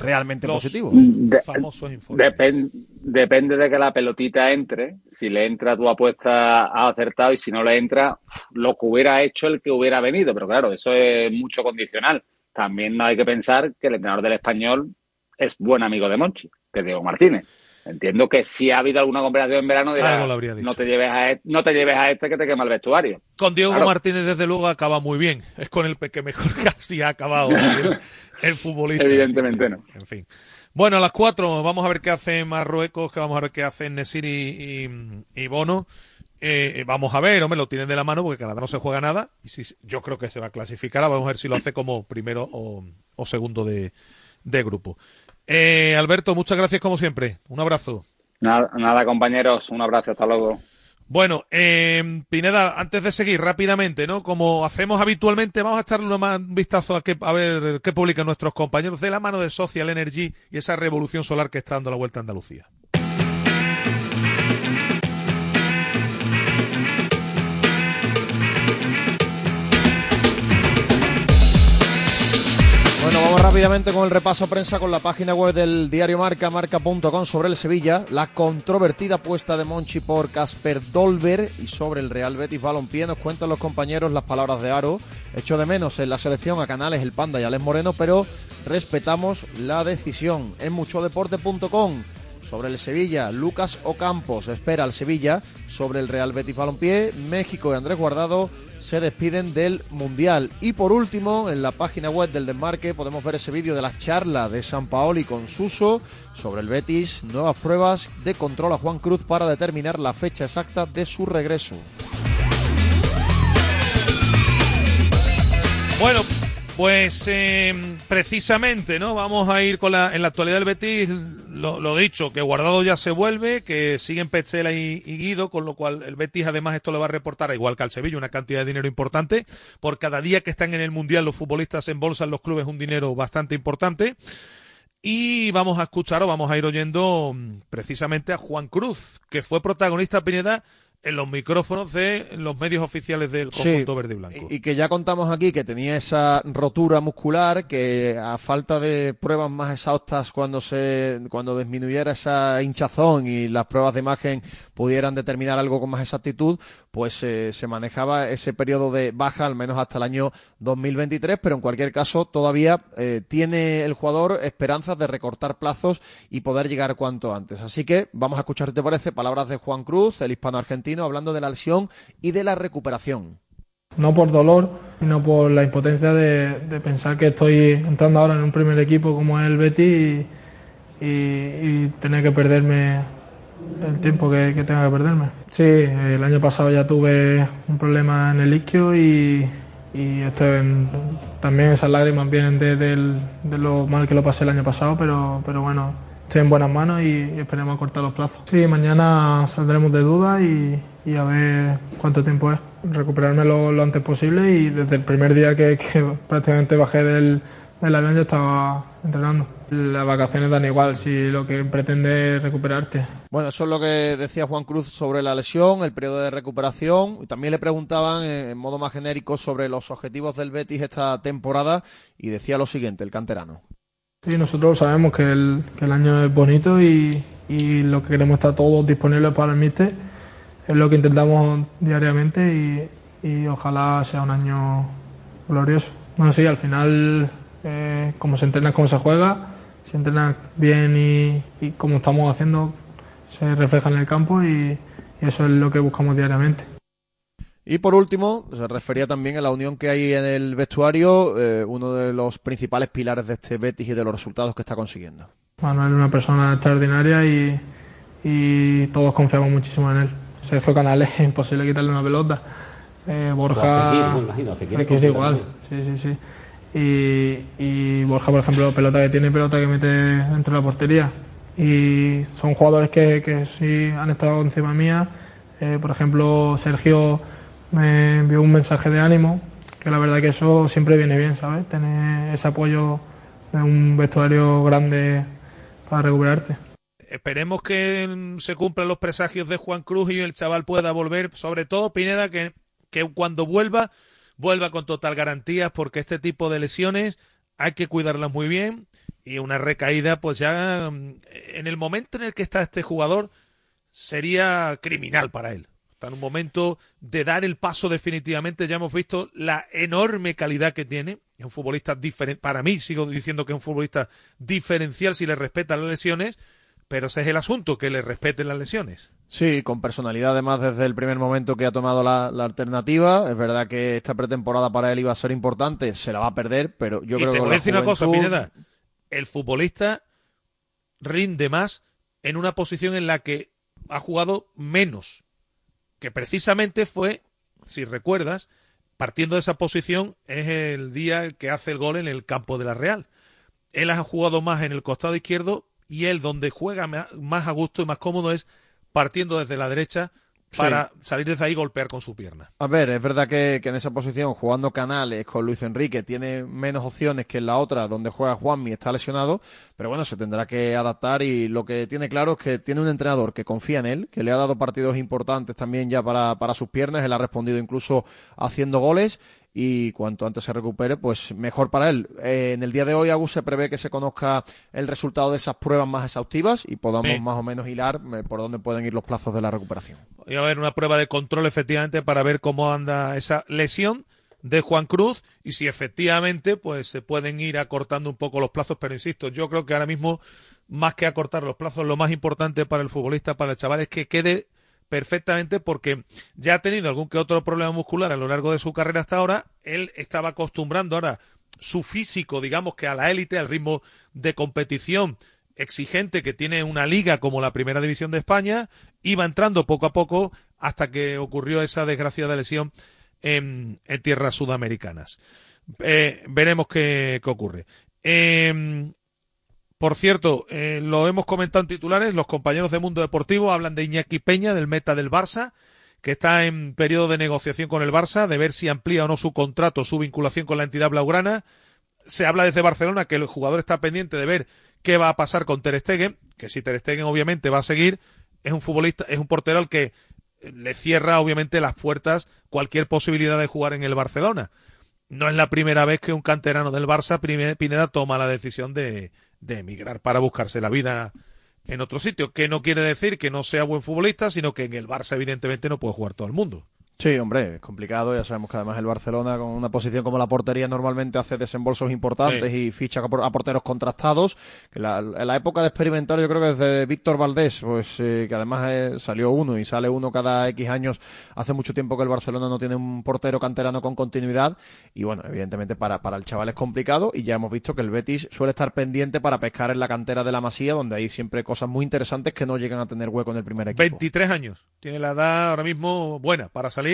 Speaker 3: realmente
Speaker 2: Los
Speaker 3: positivos.
Speaker 11: De-
Speaker 2: famosos informes.
Speaker 11: Depen- depende de que la pelotita entre. Si le entra tu apuesta, ha acertado y si no le entra, lo que hubiera hecho el que hubiera venido. Pero claro, eso es mucho condicional. También no hay que pensar que el entrenador del español es buen amigo de Monchi, que es Diego Martínez. Entiendo que si ha habido alguna conversación en verano, dirá, no te lleves a este, no te lleves a este que te quema el vestuario.
Speaker 2: Con Diego
Speaker 11: Claro.
Speaker 2: Martínez, desde luego, acaba muy bien. Es con el que mejor casi ha acabado el, el futbolista.
Speaker 11: Evidentemente no.
Speaker 2: En fin. Bueno, a las cuatro vamos a ver qué hace Marruecos, que vamos a ver qué hacen Nesiri y, y Bono. Eh, vamos a ver, hombre, lo tienen de la mano porque Canadá no se juega nada. Y si, yo creo que se va a clasificar. Vamos a ver si lo hace como primero o, o segundo de, de grupo. Eh, Alberto, muchas gracias como siempre. Un abrazo.
Speaker 11: Nada, nada, compañeros, un abrazo, hasta luego.
Speaker 2: Bueno, eh, Pineda, antes de seguir rápidamente, ¿no? Como hacemos habitualmente, vamos a echarle un vistazo a, qué, a ver qué publican nuestros compañeros de la mano de Social Energy y esa revolución solar que está dando la vuelta a Andalucía.
Speaker 3: Rápidamente con el repaso prensa con la página web del diario Marca, marca.com sobre el Sevilla, la controvertida apuesta de Monchi por Casper Dolber y sobre el Real Betis Balompié nos cuentan los compañeros las palabras de Aro. Echo de menos en la selección a Canales, el Panda y Alex Moreno, pero respetamos la decisión. En muchodeporte.com sobre el Sevilla, Lucas Ocampos espera al Sevilla sobre el Real Betis Balompié, México y Andrés Guardado se despiden del Mundial. Y por último, en la página web del Desmarque podemos ver ese vídeo de la charla de San Paoli con Suso sobre el Betis, nuevas pruebas de control a Juan Cruz para determinar la fecha exacta de su regreso.
Speaker 2: Bueno, pues eh, precisamente, ¿no? Vamos a ir con la, en la actualidad del Betis, lo, dicho, que Guardado ya se vuelve, que siguen Petzela y, Guido, con lo cual el Betis además esto le va a reportar, igual que al Sevilla, una cantidad de dinero importante. Por cada día que están en el Mundial los futbolistas en bolsa en los clubes un dinero bastante importante. Y vamos a escuchar o vamos a ir oyendo precisamente a Juan Cruz, que fue protagonista, Pineda, en los micrófonos de los medios oficiales del conjunto
Speaker 3: Sí,
Speaker 2: verde y blanco.
Speaker 3: Y que ya contamos aquí que tenía esa rotura muscular, que a falta de pruebas más exhaustas cuando se cuando disminuyera esa hinchazón y las pruebas de imagen pudieran determinar algo con más exactitud, pues eh, se manejaba ese periodo de baja al menos hasta el año 2023, pero en cualquier caso todavía eh, tiene el jugador esperanzas de recortar plazos y poder llegar cuanto antes. Así que vamos a escuchar, si te parece, palabras de Juan Cruz, el hablando de la lesión y de la recuperación.
Speaker 12: No por dolor, sino por la impotencia de, de pensar que estoy entrando ahora en un primer equipo como es el Betis y, y- y tener que perderme el tiempo que, que tenga que perderme. Sí, el año pasado ya tuve un problema en el isquio y, y esto en- también esas lágrimas vienen de, del- de lo mal que lo pasé el año pasado, pero, pero bueno, estoy en buenas manos y, esperemos cortar los plazos. Sí, mañana saldremos de duda y, a ver cuánto tiempo es. Recuperarme lo, antes posible y desde el primer día que, prácticamente bajé del, del avión ya estaba entrenando. Las vacaciones dan igual si lo que pretende es recuperarte.
Speaker 3: Bueno, eso es lo que decía Juan Cruz sobre la lesión, el periodo de recuperación. También le preguntaban en modo más genérico sobre los objetivos del Betis esta temporada y decía lo siguiente, el canterano.
Speaker 12: Sí, nosotros sabemos que el, año es bonito y, lo que queremos estar todos disponibles para el míster. Es lo que intentamos diariamente y, ojalá sea un año glorioso. No, sí, al final, eh, como se entrena, como se juega, se entrena bien y, como estamos haciendo, se refleja en el campo y eso es lo que buscamos diariamente.
Speaker 3: Y por último, se refería también a la unión que hay en el vestuario, eh, uno de los principales pilares de este Betis y de los resultados que está consiguiendo.
Speaker 12: Manuel es una persona extraordinaria y, y todos confiamos muchísimo en él. Sergio Canales es imposible quitarle una pelota. Eh, Borja.
Speaker 13: Me imagino, Fekir confió
Speaker 12: igual. Sí, sí, sí. Y, y Borja, por ejemplo, pelota que tiene, pelota que mete dentro de la portería. Y son jugadores que, que sí han estado encima mía. Eh, por ejemplo, Sergio me envió un mensaje de ánimo, que la verdad que eso siempre viene bien, ¿sabes? Tener ese apoyo de un vestuario grande para recuperarte.
Speaker 2: Esperemos que se cumplan los presagios de Juan Cruz y el chaval pueda volver, sobre todo Pineda, que, que cuando vuelva, vuelva con total garantías, porque este tipo de lesiones hay que cuidarlas muy bien y una recaída, pues ya mm, en el momento en el que está este jugador, sería criminal para él. Está en un momento de dar el paso definitivamente. Ya hemos visto la enorme calidad que tiene. Es un futbolista diferente. Para mí, sigo diciendo que es un futbolista diferencial si le respetan las lesiones, pero ese es el asunto, que le respeten las lesiones.
Speaker 3: Sí, con personalidad además desde el primer momento que ha tomado la, la alternativa. Es verdad que esta pretemporada para él iba a ser importante, se la va a perder, pero yo
Speaker 2: y
Speaker 3: creo
Speaker 2: te
Speaker 3: que
Speaker 2: voy
Speaker 3: la
Speaker 2: a decir una cosa, Pineda. El futbolista rinde más en una posición en la que ha jugado menos, que precisamente fue, si recuerdas, partiendo de esa posición es el día que hace el gol en el campo de la Real. Él ha jugado más en el costado izquierdo y él donde juega más a gusto y más cómodo es partiendo desde la derecha para salir desde ahí y golpear con su pierna.
Speaker 3: A ver, es verdad que, en esa posición, jugando Canales con Luis Enrique, tiene menos opciones que en la otra, donde juega Juanmi, está lesionado, pero bueno, se tendrá que adaptar y lo que tiene claro es que tiene un entrenador que confía en él, que le ha dado partidos importantes también ya para, para sus piernas, él ha respondido incluso haciendo goles y cuanto antes se recupere, pues mejor para él. Eh, en el día de hoy, Agus, se prevé que se conozca el resultado de esas pruebas más exhaustivas y podamos más o menos hilar eh, por dónde pueden ir los plazos de la recuperación.
Speaker 2: Voy a ver una prueba de control efectivamente para ver cómo anda esa lesión de Juan Cruz y si efectivamente pues se pueden ir acortando un poco los plazos, pero insisto, yo creo que ahora mismo más que acortar los plazos, lo más importante para el futbolista, para el chaval es que quede perfectamente porque ya ha tenido algún que otro problema muscular a lo largo de su carrera hasta ahora. Él estaba acostumbrando ahora su físico, digamos que a la élite, al ritmo de competición exigente que tiene una liga como la Primera División de España, iba entrando poco a poco hasta que ocurrió esa desgraciada lesión en, tierras sudamericanas. Eh, veremos qué, qué ocurre. Eh, por cierto, eh, lo hemos comentado en titulares, los compañeros de Mundo Deportivo hablan de Iñaki Peña, del meta del Barça, que está en periodo de negociación con el Barça, de ver si amplía o no su contrato, su vinculación con la entidad blaugrana. Se habla desde Barcelona que el jugador está pendiente de ver qué va a pasar con Ter Stegen, que si Ter Stegen obviamente va a seguir, es un futbolista, es un portero al que le cierra obviamente las puertas cualquier posibilidad de jugar en el Barcelona. No es la primera vez que un canterano del Barça, Pineda, toma la decisión de, de emigrar para buscarse la vida en otro sitio, que no quiere decir que no sea buen futbolista, sino que en el Barça evidentemente no puede jugar todo el mundo.
Speaker 3: Sí, hombre, es complicado. Ya sabemos que además el Barcelona, con una posición como la portería, normalmente hace desembolsos importantes y ficha a porteros contrastados. Que la, en la época de experimentar, yo creo que desde Víctor Valdés, pues eh, que además eh, salió uno y sale uno cada X años. Hace mucho tiempo que el Barcelona no tiene un portero canterano con continuidad. Y bueno, evidentemente para, para el chaval es complicado. Y ya hemos visto que el Betis suele estar pendiente para pescar en la cantera de la Masía, donde hay siempre cosas muy interesantes que no llegan a tener hueco en el primer equipo.
Speaker 2: 23 años. Tiene la edad ahora mismo buena para salir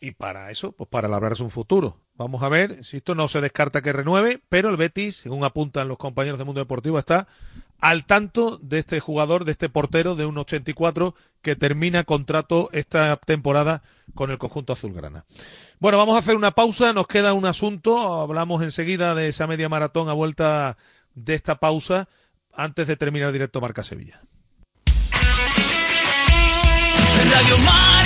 Speaker 2: y para eso, pues para labrarse un futuro. Vamos a ver, si esto no se descarta que renueve, pero el Betis, según apuntan los compañeros del mundo deportivo, está al tanto de este jugador, de este portero de un 84 que termina contrato esta temporada con el conjunto azulgrana. Bueno, vamos a hacer una pausa, nos queda un asunto, hablamos enseguida de esa media maratón a vuelta de esta pausa antes de terminar directo Marca Sevilla.
Speaker 4: Radio Marca.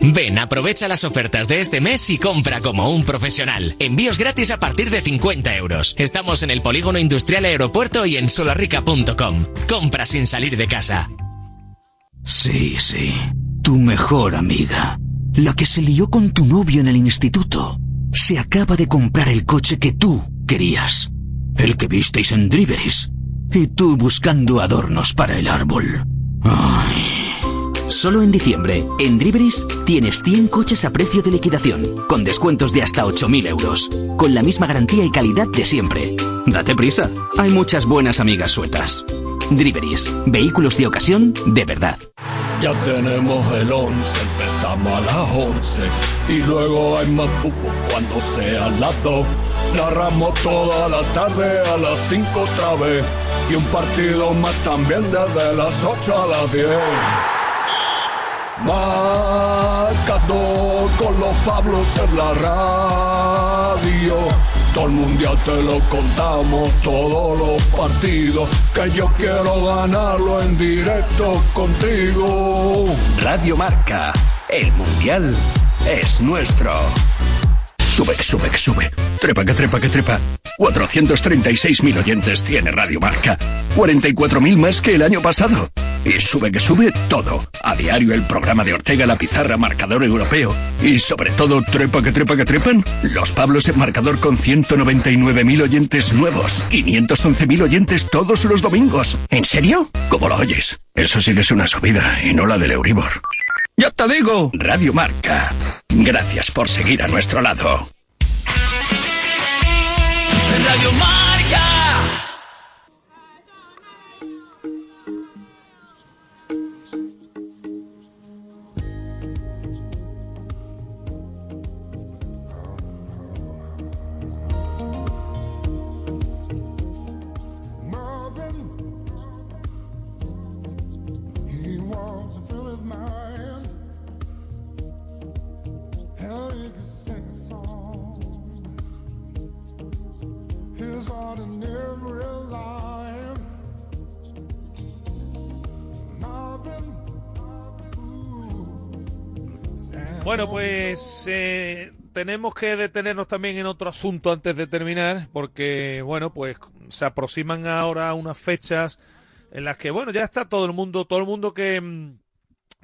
Speaker 14: Ven, aprovecha las ofertas de este mes y compra como un profesional. Envíos gratis a partir de 50 euros. Estamos en el Polígono Industrial Aeropuerto y en solarrica.com. Compra sin salir de casa.
Speaker 6: Sí, sí. Tu mejor amiga. La que se lió con tu novio en el instituto. Se acaba de comprar el coche que tú querías. El que visteis en Driveris. Y tú buscando adornos para el árbol. Ay.
Speaker 7: Solo en diciembre, en Driveris tienes 100 coches a precio de liquidación, con descuentos de hasta 8.000 euros, con la misma garantía y calidad de siempre. Date prisa, hay muchas buenas amigas sueltas. Driveris, vehículos de ocasión de verdad.
Speaker 15: Ya tenemos el 11, empezamos a las 11 y luego hay más fútbol cuando sea las 2. Narramos toda la tarde a las 5 otra vez y un partido más también desde las 8 a las 10. Marcador con los Pablos en la radio. Todo el mundial te lo contamos, todos los partidos. Que yo quiero ganarlo en directo contigo.
Speaker 10: Radio Marca, el mundial es nuestro. Sube, sube, sube. Trepa, que trepa, que trepa. 436.000 oyentes tiene Radio Marca. 44.000 más que el año pasado. Y sube que sube todo. A diario el programa de Ortega La Pizarra Marcador Europeo. Y sobre todo, trepa que trepa que trepan. Los Pablos en marcador con 199.000 oyentes nuevos. 511.000 oyentes todos los domingos. ¿En serio? ¿Cómo lo oyes? Eso sí que es una subida y no la del Euribor. ¡Ya te digo! Radio Marca. Gracias por seguir a nuestro lado.
Speaker 4: Radio Marca.
Speaker 2: Bueno, pues eh, tenemos que detenernos también en otro asunto antes de terminar, porque, bueno, pues se aproximan ahora unas fechas en las que, bueno, ya está todo el mundo, todo el mundo que, mm,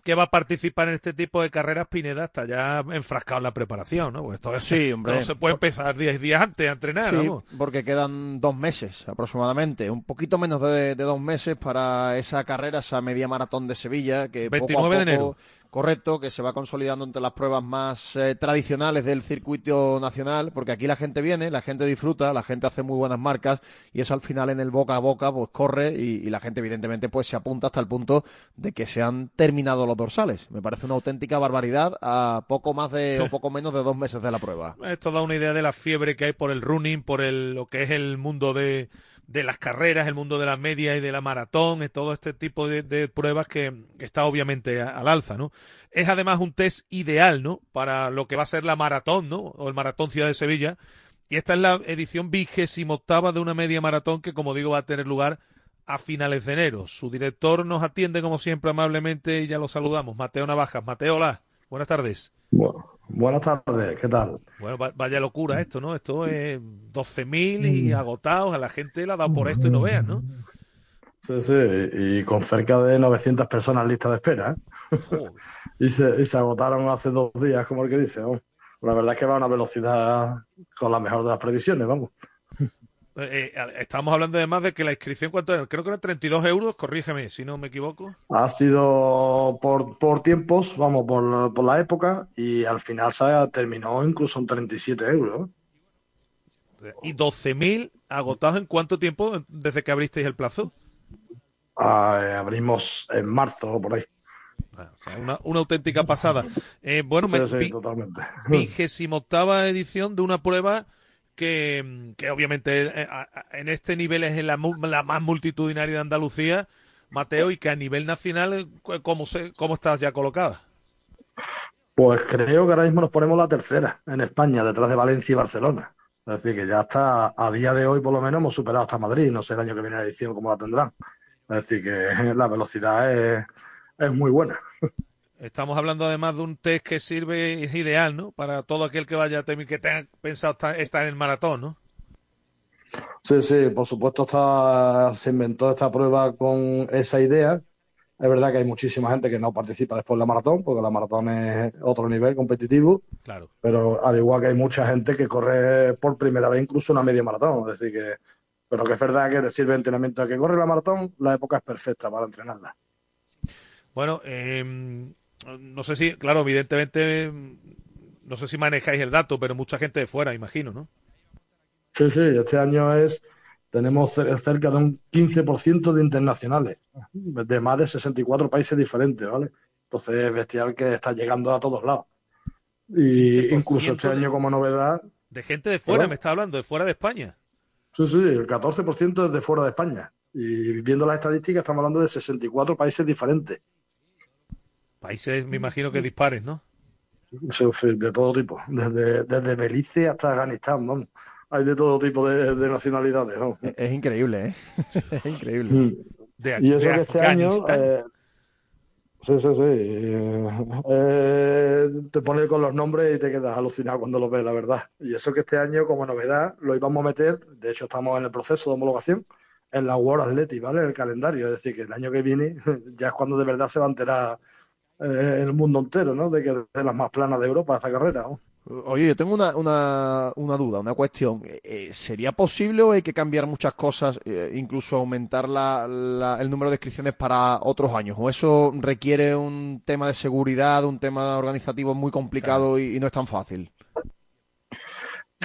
Speaker 2: que va a participar en este tipo de carreras, Pineda, está ya enfrascado en la preparación, ¿no? Porque esto es-
Speaker 3: Sí, hombre.
Speaker 2: no se puede empezar 10 días antes a entrenar,
Speaker 3: Sí,
Speaker 2: vamos.
Speaker 3: porque quedan dos meses aproximadamente, un poquito menos de, de dos meses para esa carrera, esa media maratón de Sevilla, que poco a
Speaker 2: 29 de
Speaker 3: poco-
Speaker 2: enero.
Speaker 3: Correcto, que se va consolidando entre las pruebas más eh, tradicionales del circuito nacional, porque aquí la gente viene, la gente disfruta, la gente hace muy buenas marcas y eso al final en el boca a boca pues corre y, y la gente evidentemente pues se apunta hasta el punto de que se han terminado los dorsales. Me parece una auténtica barbaridad a poco más de o poco menos de dos meses de la prueba.
Speaker 2: Esto da una idea de la fiebre que hay por el running, por el, lo que es el mundo de, de las carreras, el mundo de la media y de la maratón, y todo este tipo de, pruebas que está obviamente al alza, ¿no? Es además un test ideal, ¿no? Para lo que va a ser la maratón, ¿no? O el maratón Ciudad de Sevilla. Y esta es la edición vigésima octava de una media maratón que, como digo, va a tener lugar a finales de enero. Su director nos atiende, como siempre, amablemente y ya lo saludamos. Mateo Navajas. Mateo, hola. Buenas tardes.
Speaker 16: Bueno, buenas tardes, ¿qué tal?
Speaker 2: Bueno, va- vaya locura esto, ¿no? Esto es 12.000 y agotados, a la gente le ha dado por esto y no vean, ¿no?
Speaker 16: Sí, sí, y con cerca de 900 personas en lista de espera, ¿eh? Y se, y se agotaron hace dos días, como el que dice, vamos. La verdad es que va a una velocidad con la mejor de las previsiones, vamos.
Speaker 2: Eh, eh, estamos hablando además de que la inscripción, ¿cuánto era? Creo que eran 32 euros, corrígeme si no me equivoco.
Speaker 16: Ha sido por, por tiempos, vamos, por, por la época, y al final se terminó incluso en 37 euros.
Speaker 2: Y 12.000 agotados en cuánto tiempo desde que abristeis el plazo?
Speaker 16: Ah, eh, abrimos en marzo o por ahí.
Speaker 2: O sea, una, una auténtica pasada. Eh, bueno,
Speaker 16: Sí,
Speaker 2: me-
Speaker 16: sí,
Speaker 2: vi-
Speaker 16: totalmente.
Speaker 2: vigésima octava edición de una prueba que, que obviamente eh, a- en este nivel es la, más multitudinaria de Andalucía, Mateo, y que a nivel nacional, eh, ¿cómo, cómo estás ya colocada?
Speaker 16: Pues creo que ahora mismo nos ponemos la tercera en España, detrás de Valencia y Barcelona. Es decir, que ya está, a día de hoy por lo menos hemos superado hasta Madrid, no sé el año que viene la edición cómo la tendrán. Es decir, que la velocidad es, es muy buena.
Speaker 2: Estamos hablando además de un test que sirve, es ideal, ¿no? Para todo aquel que vaya a terminar, que tenga pensado estar, estar en el maratón, ¿no?
Speaker 16: Sí, sí, por supuesto está, se inventó esta prueba con esa idea. Es verdad que hay muchísima gente que no participa después de la maratón, porque la maratón es otro nivel competitivo,
Speaker 2: Claro.
Speaker 16: pero al igual que hay mucha gente que corre por primera vez incluso una media maratón. Es decir, que, pero que es verdad que te sirve de entrenamiento. El que corre la maratón, la época es perfecta para entrenarla.
Speaker 2: Bueno, eh, no sé si, claro, evidentemente, no sé si manejáis el dato, pero mucha gente de fuera, imagino, ¿no?
Speaker 16: Sí, sí, este año es, tenemos cer- cerca de un 15% de internacionales, de más de 64 países diferentes, ¿vale? Entonces es bestial que está llegando a todos lados. Y
Speaker 2: 15%
Speaker 16: incluso este año como novedad,
Speaker 2: De gente de fuera,
Speaker 16: ¿Perdón?
Speaker 2: me está hablando, de fuera de España.
Speaker 16: sí, sí, el 14% es de fuera de España. Y viendo las estadísticas estamos hablando de 64 países diferentes,
Speaker 2: Países, me imagino que dispares, ¿no?
Speaker 16: De todo tipo, desde, desde Belice hasta Afganistán, vamos. Hay de todo tipo de, de nacionalidades, vamos.
Speaker 3: Es, es increíble, ¿eh? es increíble.
Speaker 16: Mm.
Speaker 2: De,
Speaker 16: Y eso
Speaker 2: de
Speaker 16: que este año, eh, sí, sí, sí, eh, eh, te pones con los nombres y te quedas alucinado cuando los ves, la verdad. Y eso que este año, como novedad, lo íbamos a meter, de hecho estamos en el proceso de homologación, en la World Athletic, ¿vale? En el calendario. Es decir, que el año que viene ya es cuando de verdad se va a enterar eh, el mundo entero, ¿no? De que de las más planas de Europa esta carrera, ¿no?
Speaker 3: Oye, yo tengo una, una, una duda, una cuestión. Eh, ¿Sería posible o hay que cambiar muchas cosas, eh, incluso aumentar la, la- el número de inscripciones para otros años? ¿O eso requiere un tema de seguridad, un tema organizativo muy complicado y, y no es tan fácil?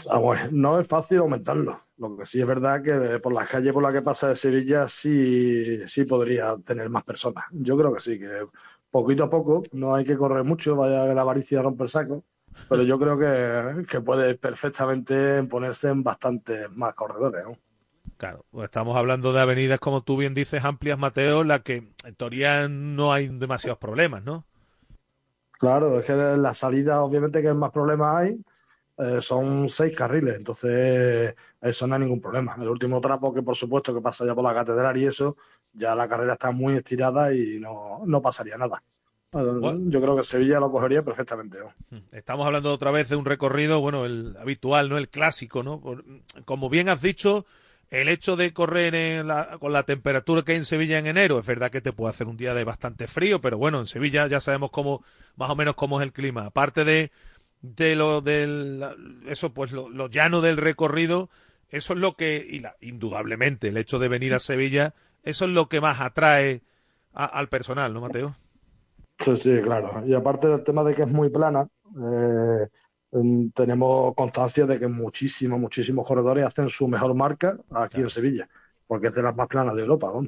Speaker 16: Vamos, no es fácil aumentarlo. Lo que sí es verdad que por las calles por las que pasa de Sevilla sí, sí podría tener más personas. Yo creo que sí, que poquito a poco, no hay que correr mucho, vaya que la avaricia rompe el saco, pero yo creo que, que puede perfectamente ponerse en bastantes más corredores. ¿no?
Speaker 2: Claro, pues estamos hablando de avenidas, como tú bien dices, amplias, Mateo, la que en teoría no hay demasiados problemas, ¿no?
Speaker 16: Claro, es que la salida obviamente que más problemas hay eh, son seis carriles, entonces eso no hay ningún problema. El último trapo que por supuesto que pasa ya por la catedral y eso, ya la carrera está muy estirada y no, no pasaría nada. Bueno, Yo creo que Sevilla lo cogería perfectamente. ¿no?
Speaker 2: Estamos hablando otra vez de un recorrido, bueno, el habitual, ¿no? El clásico, ¿no? Por- como bien has dicho, el hecho de correr en la- con la temperatura que hay en Sevilla en enero, es verdad que te puede hacer un día de bastante frío, pero bueno, en Sevilla ya sabemos cómo, más o menos cómo es el clima. Aparte de, de lo del, eso pues lo, lo llano del recorrido, eso es lo que, y la, indudablemente, el hecho de venir a Sevilla, eso es lo que más atrae a- al personal, ¿no, Mateo?
Speaker 16: Sí, sí, claro. Y aparte del tema de que es muy plana, eh, em, tenemos constancia de que muchísimos, muchísimos corredores hacen su mejor marca aquí en Sevilla, porque es de las más planas de Europa. ¿no?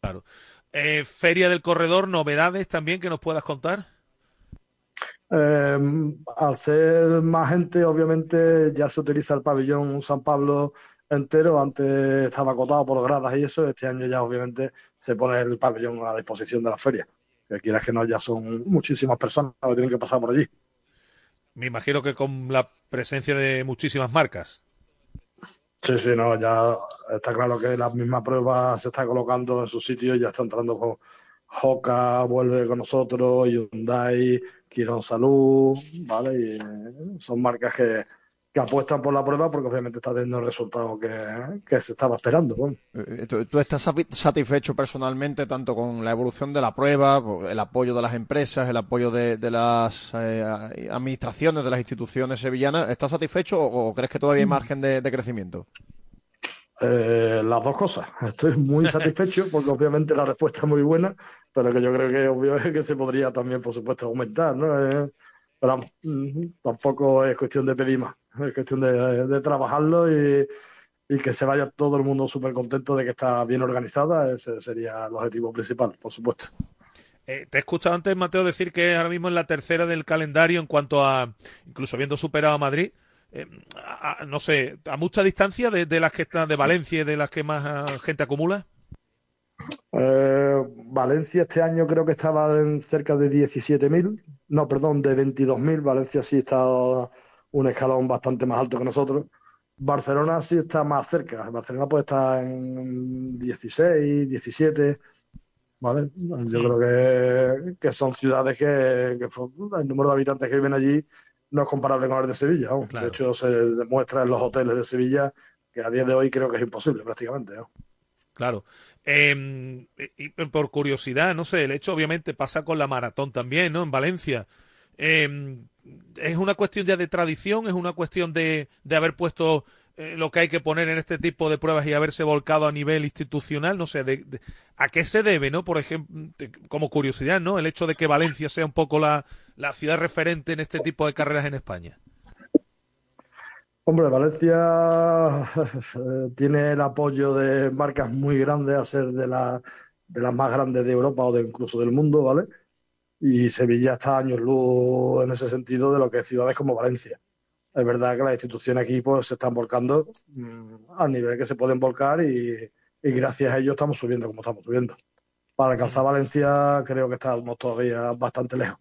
Speaker 2: Claro. Eh, Feria del Corredor, novedades también que nos puedas contar.
Speaker 16: Eh, al ser más gente, obviamente ya se utiliza el pabellón San Pablo entero. Antes estaba acotado por gradas y eso. Este año ya obviamente se pone el pabellón a disposición de la feria. Que quieras que no, ya son muchísimas personas que tienen que pasar por allí.
Speaker 2: Me imagino que con la presencia de muchísimas marcas.
Speaker 16: Sí, sí, no, ya está claro que la misma prueba se está colocando en su sitio, ya está entrando con Hoka, vuelve con nosotros, Hyundai, Quirón Salud, ¿vale? Y eh, son marcas que, que apuestan por la prueba porque obviamente está teniendo el resultado que, que se estaba esperando. ¿no?
Speaker 3: Eh, ¿Tú, tú estás satisfecho personalmente tanto con la evolución de la prueba, por el apoyo de las empresas, el apoyo de, de las eh, administraciones, de las instituciones sevillanas? ¿Estás satisfecho o, o crees que todavía hay margen de, de crecimiento?
Speaker 16: Eh, las dos cosas. Estoy muy satisfecho porque obviamente la respuesta es muy buena, pero que yo creo que obvio es que se podría también, por supuesto, aumentar, ¿no? Eh, pero mm, tampoco es cuestión de pedir más, es cuestión de, de trabajarlo y, y que se vaya todo el mundo súper contento de que está bien organizada. Ese sería el objetivo principal, por supuesto.
Speaker 2: Eh, te he escuchado antes, Mateo, decir que ahora mismo es la tercera del calendario en cuanto a, incluso habiendo superado a Madrid, eh, a- no sé, a mucha distancia de, de las que están de Valencia y de las que más ah, gente acumula.
Speaker 16: Eh, Valencia este año creo que estaba en cerca de 17.000, no, perdón, de 22.000. Valencia sí está un escalón bastante más alto que nosotros. Barcelona sí está más cerca. Barcelona puede estar en 16, 17. ¿Vale? Yo creo que, que son ciudades que, que fue- el número de habitantes que viven allí no es comparable con el de Sevilla. ¿no? De hecho, se demuestra en los hoteles de Sevilla que a día de hoy creo que es imposible prácticamente. ¿no?
Speaker 2: Claro. Eh, y por curiosidad, no sé, el hecho obviamente pasa con la maratón también, ¿no? En Valencia. Eh, ¿Es una cuestión ya de tradición? ¿Es una cuestión de, de haber puesto eh, lo que hay que poner en este tipo de pruebas y haberse volcado a nivel institucional? No sé, de, ¿a qué se debe, no? Por ejemplo, como curiosidad, ¿no? El hecho de que Valencia sea un poco la, la ciudad referente en este tipo de carreras en España.
Speaker 16: Hombre, Valencia eh, tiene el apoyo de marcas muy grandes a ser de, la- de las más grandes de Europa o de incluso del mundo, ¿vale? Y Sevilla está a años luz en ese sentido de lo que es ciudades como Valencia. Es verdad que las instituciones aquí pues, se están volcando mm, al nivel que se pueden volcar y, y gracias a ello estamos subiendo como estamos subiendo. Para alcanzar Valencia creo que estamos todavía bastante lejos.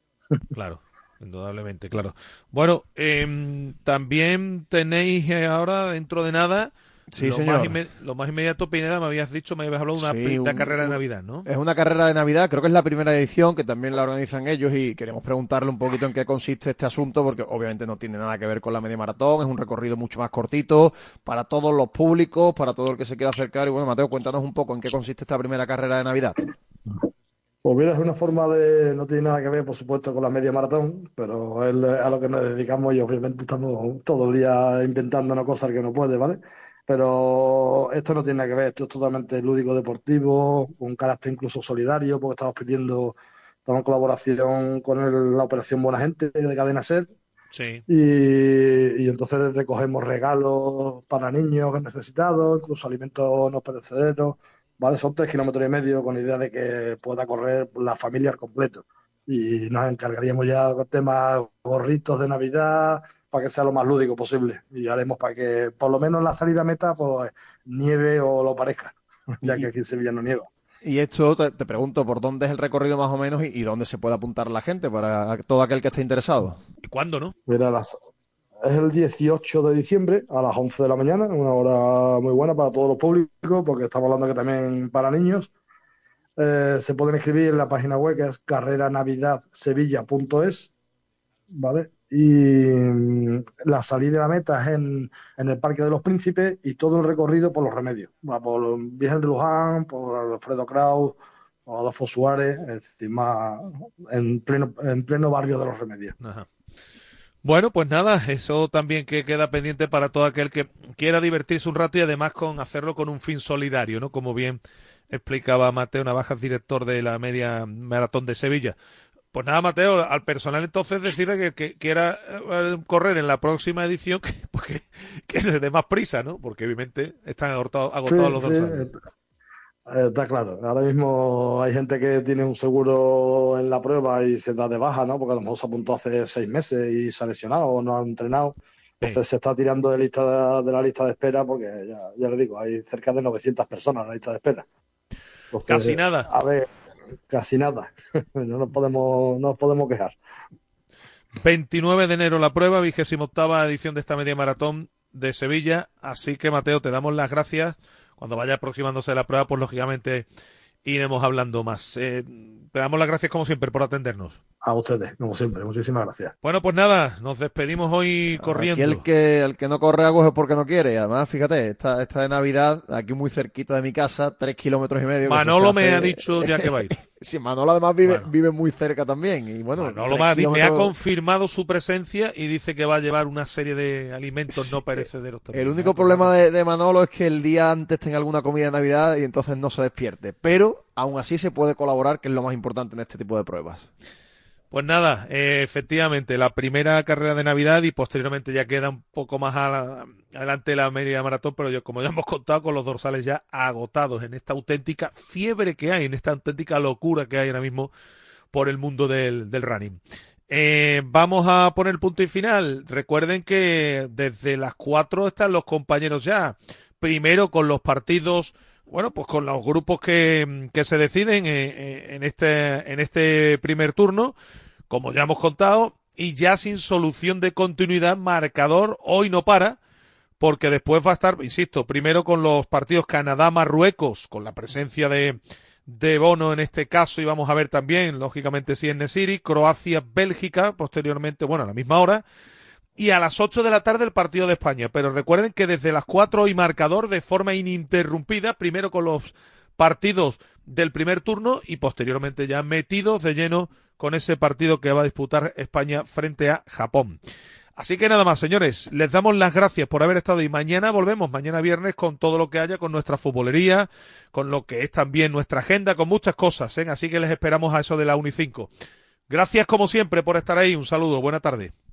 Speaker 2: Claro, indudablemente, claro. Bueno, em, también tenéis eh, ahora, dentro de nada,
Speaker 3: Sí,
Speaker 2: lo
Speaker 3: señor.
Speaker 2: Más inme- lo más inmediato, Pineda, me habías dicho, me habías hablado de una,
Speaker 3: Sí, un-
Speaker 2: carrera de Navidad, ¿no?
Speaker 3: Es una carrera de Navidad, creo que es la primera edición, que también la organizan ellos y queremos preguntarle un poquito en qué consiste este asunto, porque obviamente no tiene nada que ver con la media maratón, es un recorrido mucho más cortito para todos los públicos, para todo el que se quiera acercar. Y bueno, Mateo, cuéntanos un poco en qué consiste esta primera carrera de Navidad.
Speaker 16: Pues mira, es una forma de, no tiene nada que ver, por supuesto, con la media maratón, pero es a lo que nos dedicamos y obviamente estamos todo el día inventándonos cosas que no puede, ¿vale? Pero esto no tiene nada que ver, esto es totalmente lúdico deportivo, con carácter incluso solidario, porque estamos pidiendo, estamos en colaboración con el- la Operación Buena Gente de Cadena Ser,
Speaker 2: Sí.
Speaker 16: y, y entonces recogemos regalos para niños necesitados, incluso alimentos no perecederos, ¿vale? Son tres kilómetros y medio con idea de que pueda correr la familia al completo. Y nos encargaríamos ya con temas gorritos de Navidad para que sea lo más lúdico posible. Y haremos para que por lo menos la salida meta pues nieve o lo parezca, ya que aquí en Sevilla no nieva.
Speaker 3: Y esto te, te pregunto, ¿por dónde es el recorrido más o menos y, y dónde se puede apuntar la gente para todo aquel que esté interesado?
Speaker 2: ¿Y cuándo, no?
Speaker 16: Mira, las- es el 18 de diciembre a las 11 de la mañana, una hora muy buena para todos los públicos, porque estamos hablando que también para niños. Eh, se pueden inscribir en la página web que es carreranavidadsevilla.es, ¿vale? Y mm, la salida de la meta es en, en el Parque de los Príncipes y todo el recorrido por los remedios. Por Virgen de Luján, por Alfredo Kraus, por Adolfo Suárez, más en pleno, en pleno barrio de los remedios.
Speaker 2: Bueno, pues nada, eso también que queda pendiente para todo aquel que quiera divertirse un rato y además con hacerlo con un fin solidario, ¿no? Como bien explicaba Mateo Navajas, director de la media maratón de Sevilla. Pues nada, Mateo, al personal entonces decirle que, que quiera eh, correr en la próxima edición que, pues que, que se dé más prisa, ¿no? Porque obviamente están agotados, agotados
Speaker 16: Sí,
Speaker 2: los
Speaker 16: sí,
Speaker 2: dorsales.
Speaker 16: eh, Está claro. Ahora mismo hay gente que tiene un seguro en la prueba y se da de baja, ¿no? Porque a lo mejor se apuntó hace seis meses y se ha lesionado o no ha entrenado. Entonces se está tirando de, lista de, la lista de espera porque ya, ya le digo, hay cerca de 900 personas en la lista de espera. Entonces,
Speaker 2: Casi nada.
Speaker 16: A ver, casi nada. no nos podemos, no nos podemos quejar.
Speaker 2: 29 de enero la prueba, vigésima octava edición de esta media maratón de Sevilla. Así que, Mateo, te damos las gracias. Cuando vaya aproximándose la prueba, pues lógicamente iremos hablando más. Eh, te damos las gracias, como siempre, por atendernos.
Speaker 16: A ustedes, como siempre. Muchísimas gracias.
Speaker 2: Bueno, pues nada, nos despedimos hoy corriendo.
Speaker 3: Aquí el que, el que no corre agua es porque no quiere. Además, fíjate, esta, esta de Navidad, aquí muy cerquita de mi casa, tres kilómetros y medio.
Speaker 2: Manolo me ha dicho ya que va a ir.
Speaker 3: sí, Manolo además vive, vive muy cerca también. Y bueno,
Speaker 2: Manolo
Speaker 3: tres
Speaker 2: me ha, me ha
Speaker 3: kilómetros-
Speaker 2: confirmado su presencia y dice que va a llevar una serie de alimentos no perecederos también.
Speaker 3: El único problema de, de Manolo es que el día antes tenga alguna comida de Navidad y entonces no se despierte. Pero aún así se puede colaborar, que es lo más importante en este tipo de pruebas.
Speaker 2: Pues nada, eh, efectivamente, la primera carrera de Navidad y posteriormente ya queda un poco más adelante la media maratón, pero yo, como ya hemos contado, con los dorsales ya agotados en esta auténtica fiebre que hay, en esta auténtica locura que hay ahora mismo por el mundo del, del running. Eh, vamos a poner punto y final. Recuerden que desde las 4 están los compañeros ya. Primero con los partidos, bueno, pues con los grupos que, que se deciden eh, en, este, en este primer turno, como ya hemos contado, y ya sin solución de continuidad, marcador hoy no para, porque después va a estar, insisto, primero con los partidos Canadá-Marruecos, con la presencia de, de Bono en este caso, y vamos a ver también, lógicamente, si en Nesiri, Croacia-Bélgica, posteriormente, bueno, a la misma hora, y a las 8 de la tarde el partido de España. Pero recuerden que desde las 4 y marcador de forma ininterrumpida, primero con los partidos del primer turno y posteriormente ya metidos de lleno con ese partido que va a disputar España frente a Japón. Así que nada más, señores, les damos las gracias por haber estado y mañana volvemos, mañana viernes, con todo lo que haya, con nuestra futbolería, con lo que es también nuestra agenda, con muchas cosas, ¿eh? así que les esperamos a eso de la 1 y 5. Gracias como siempre por estar ahí, un saludo, buena tarde.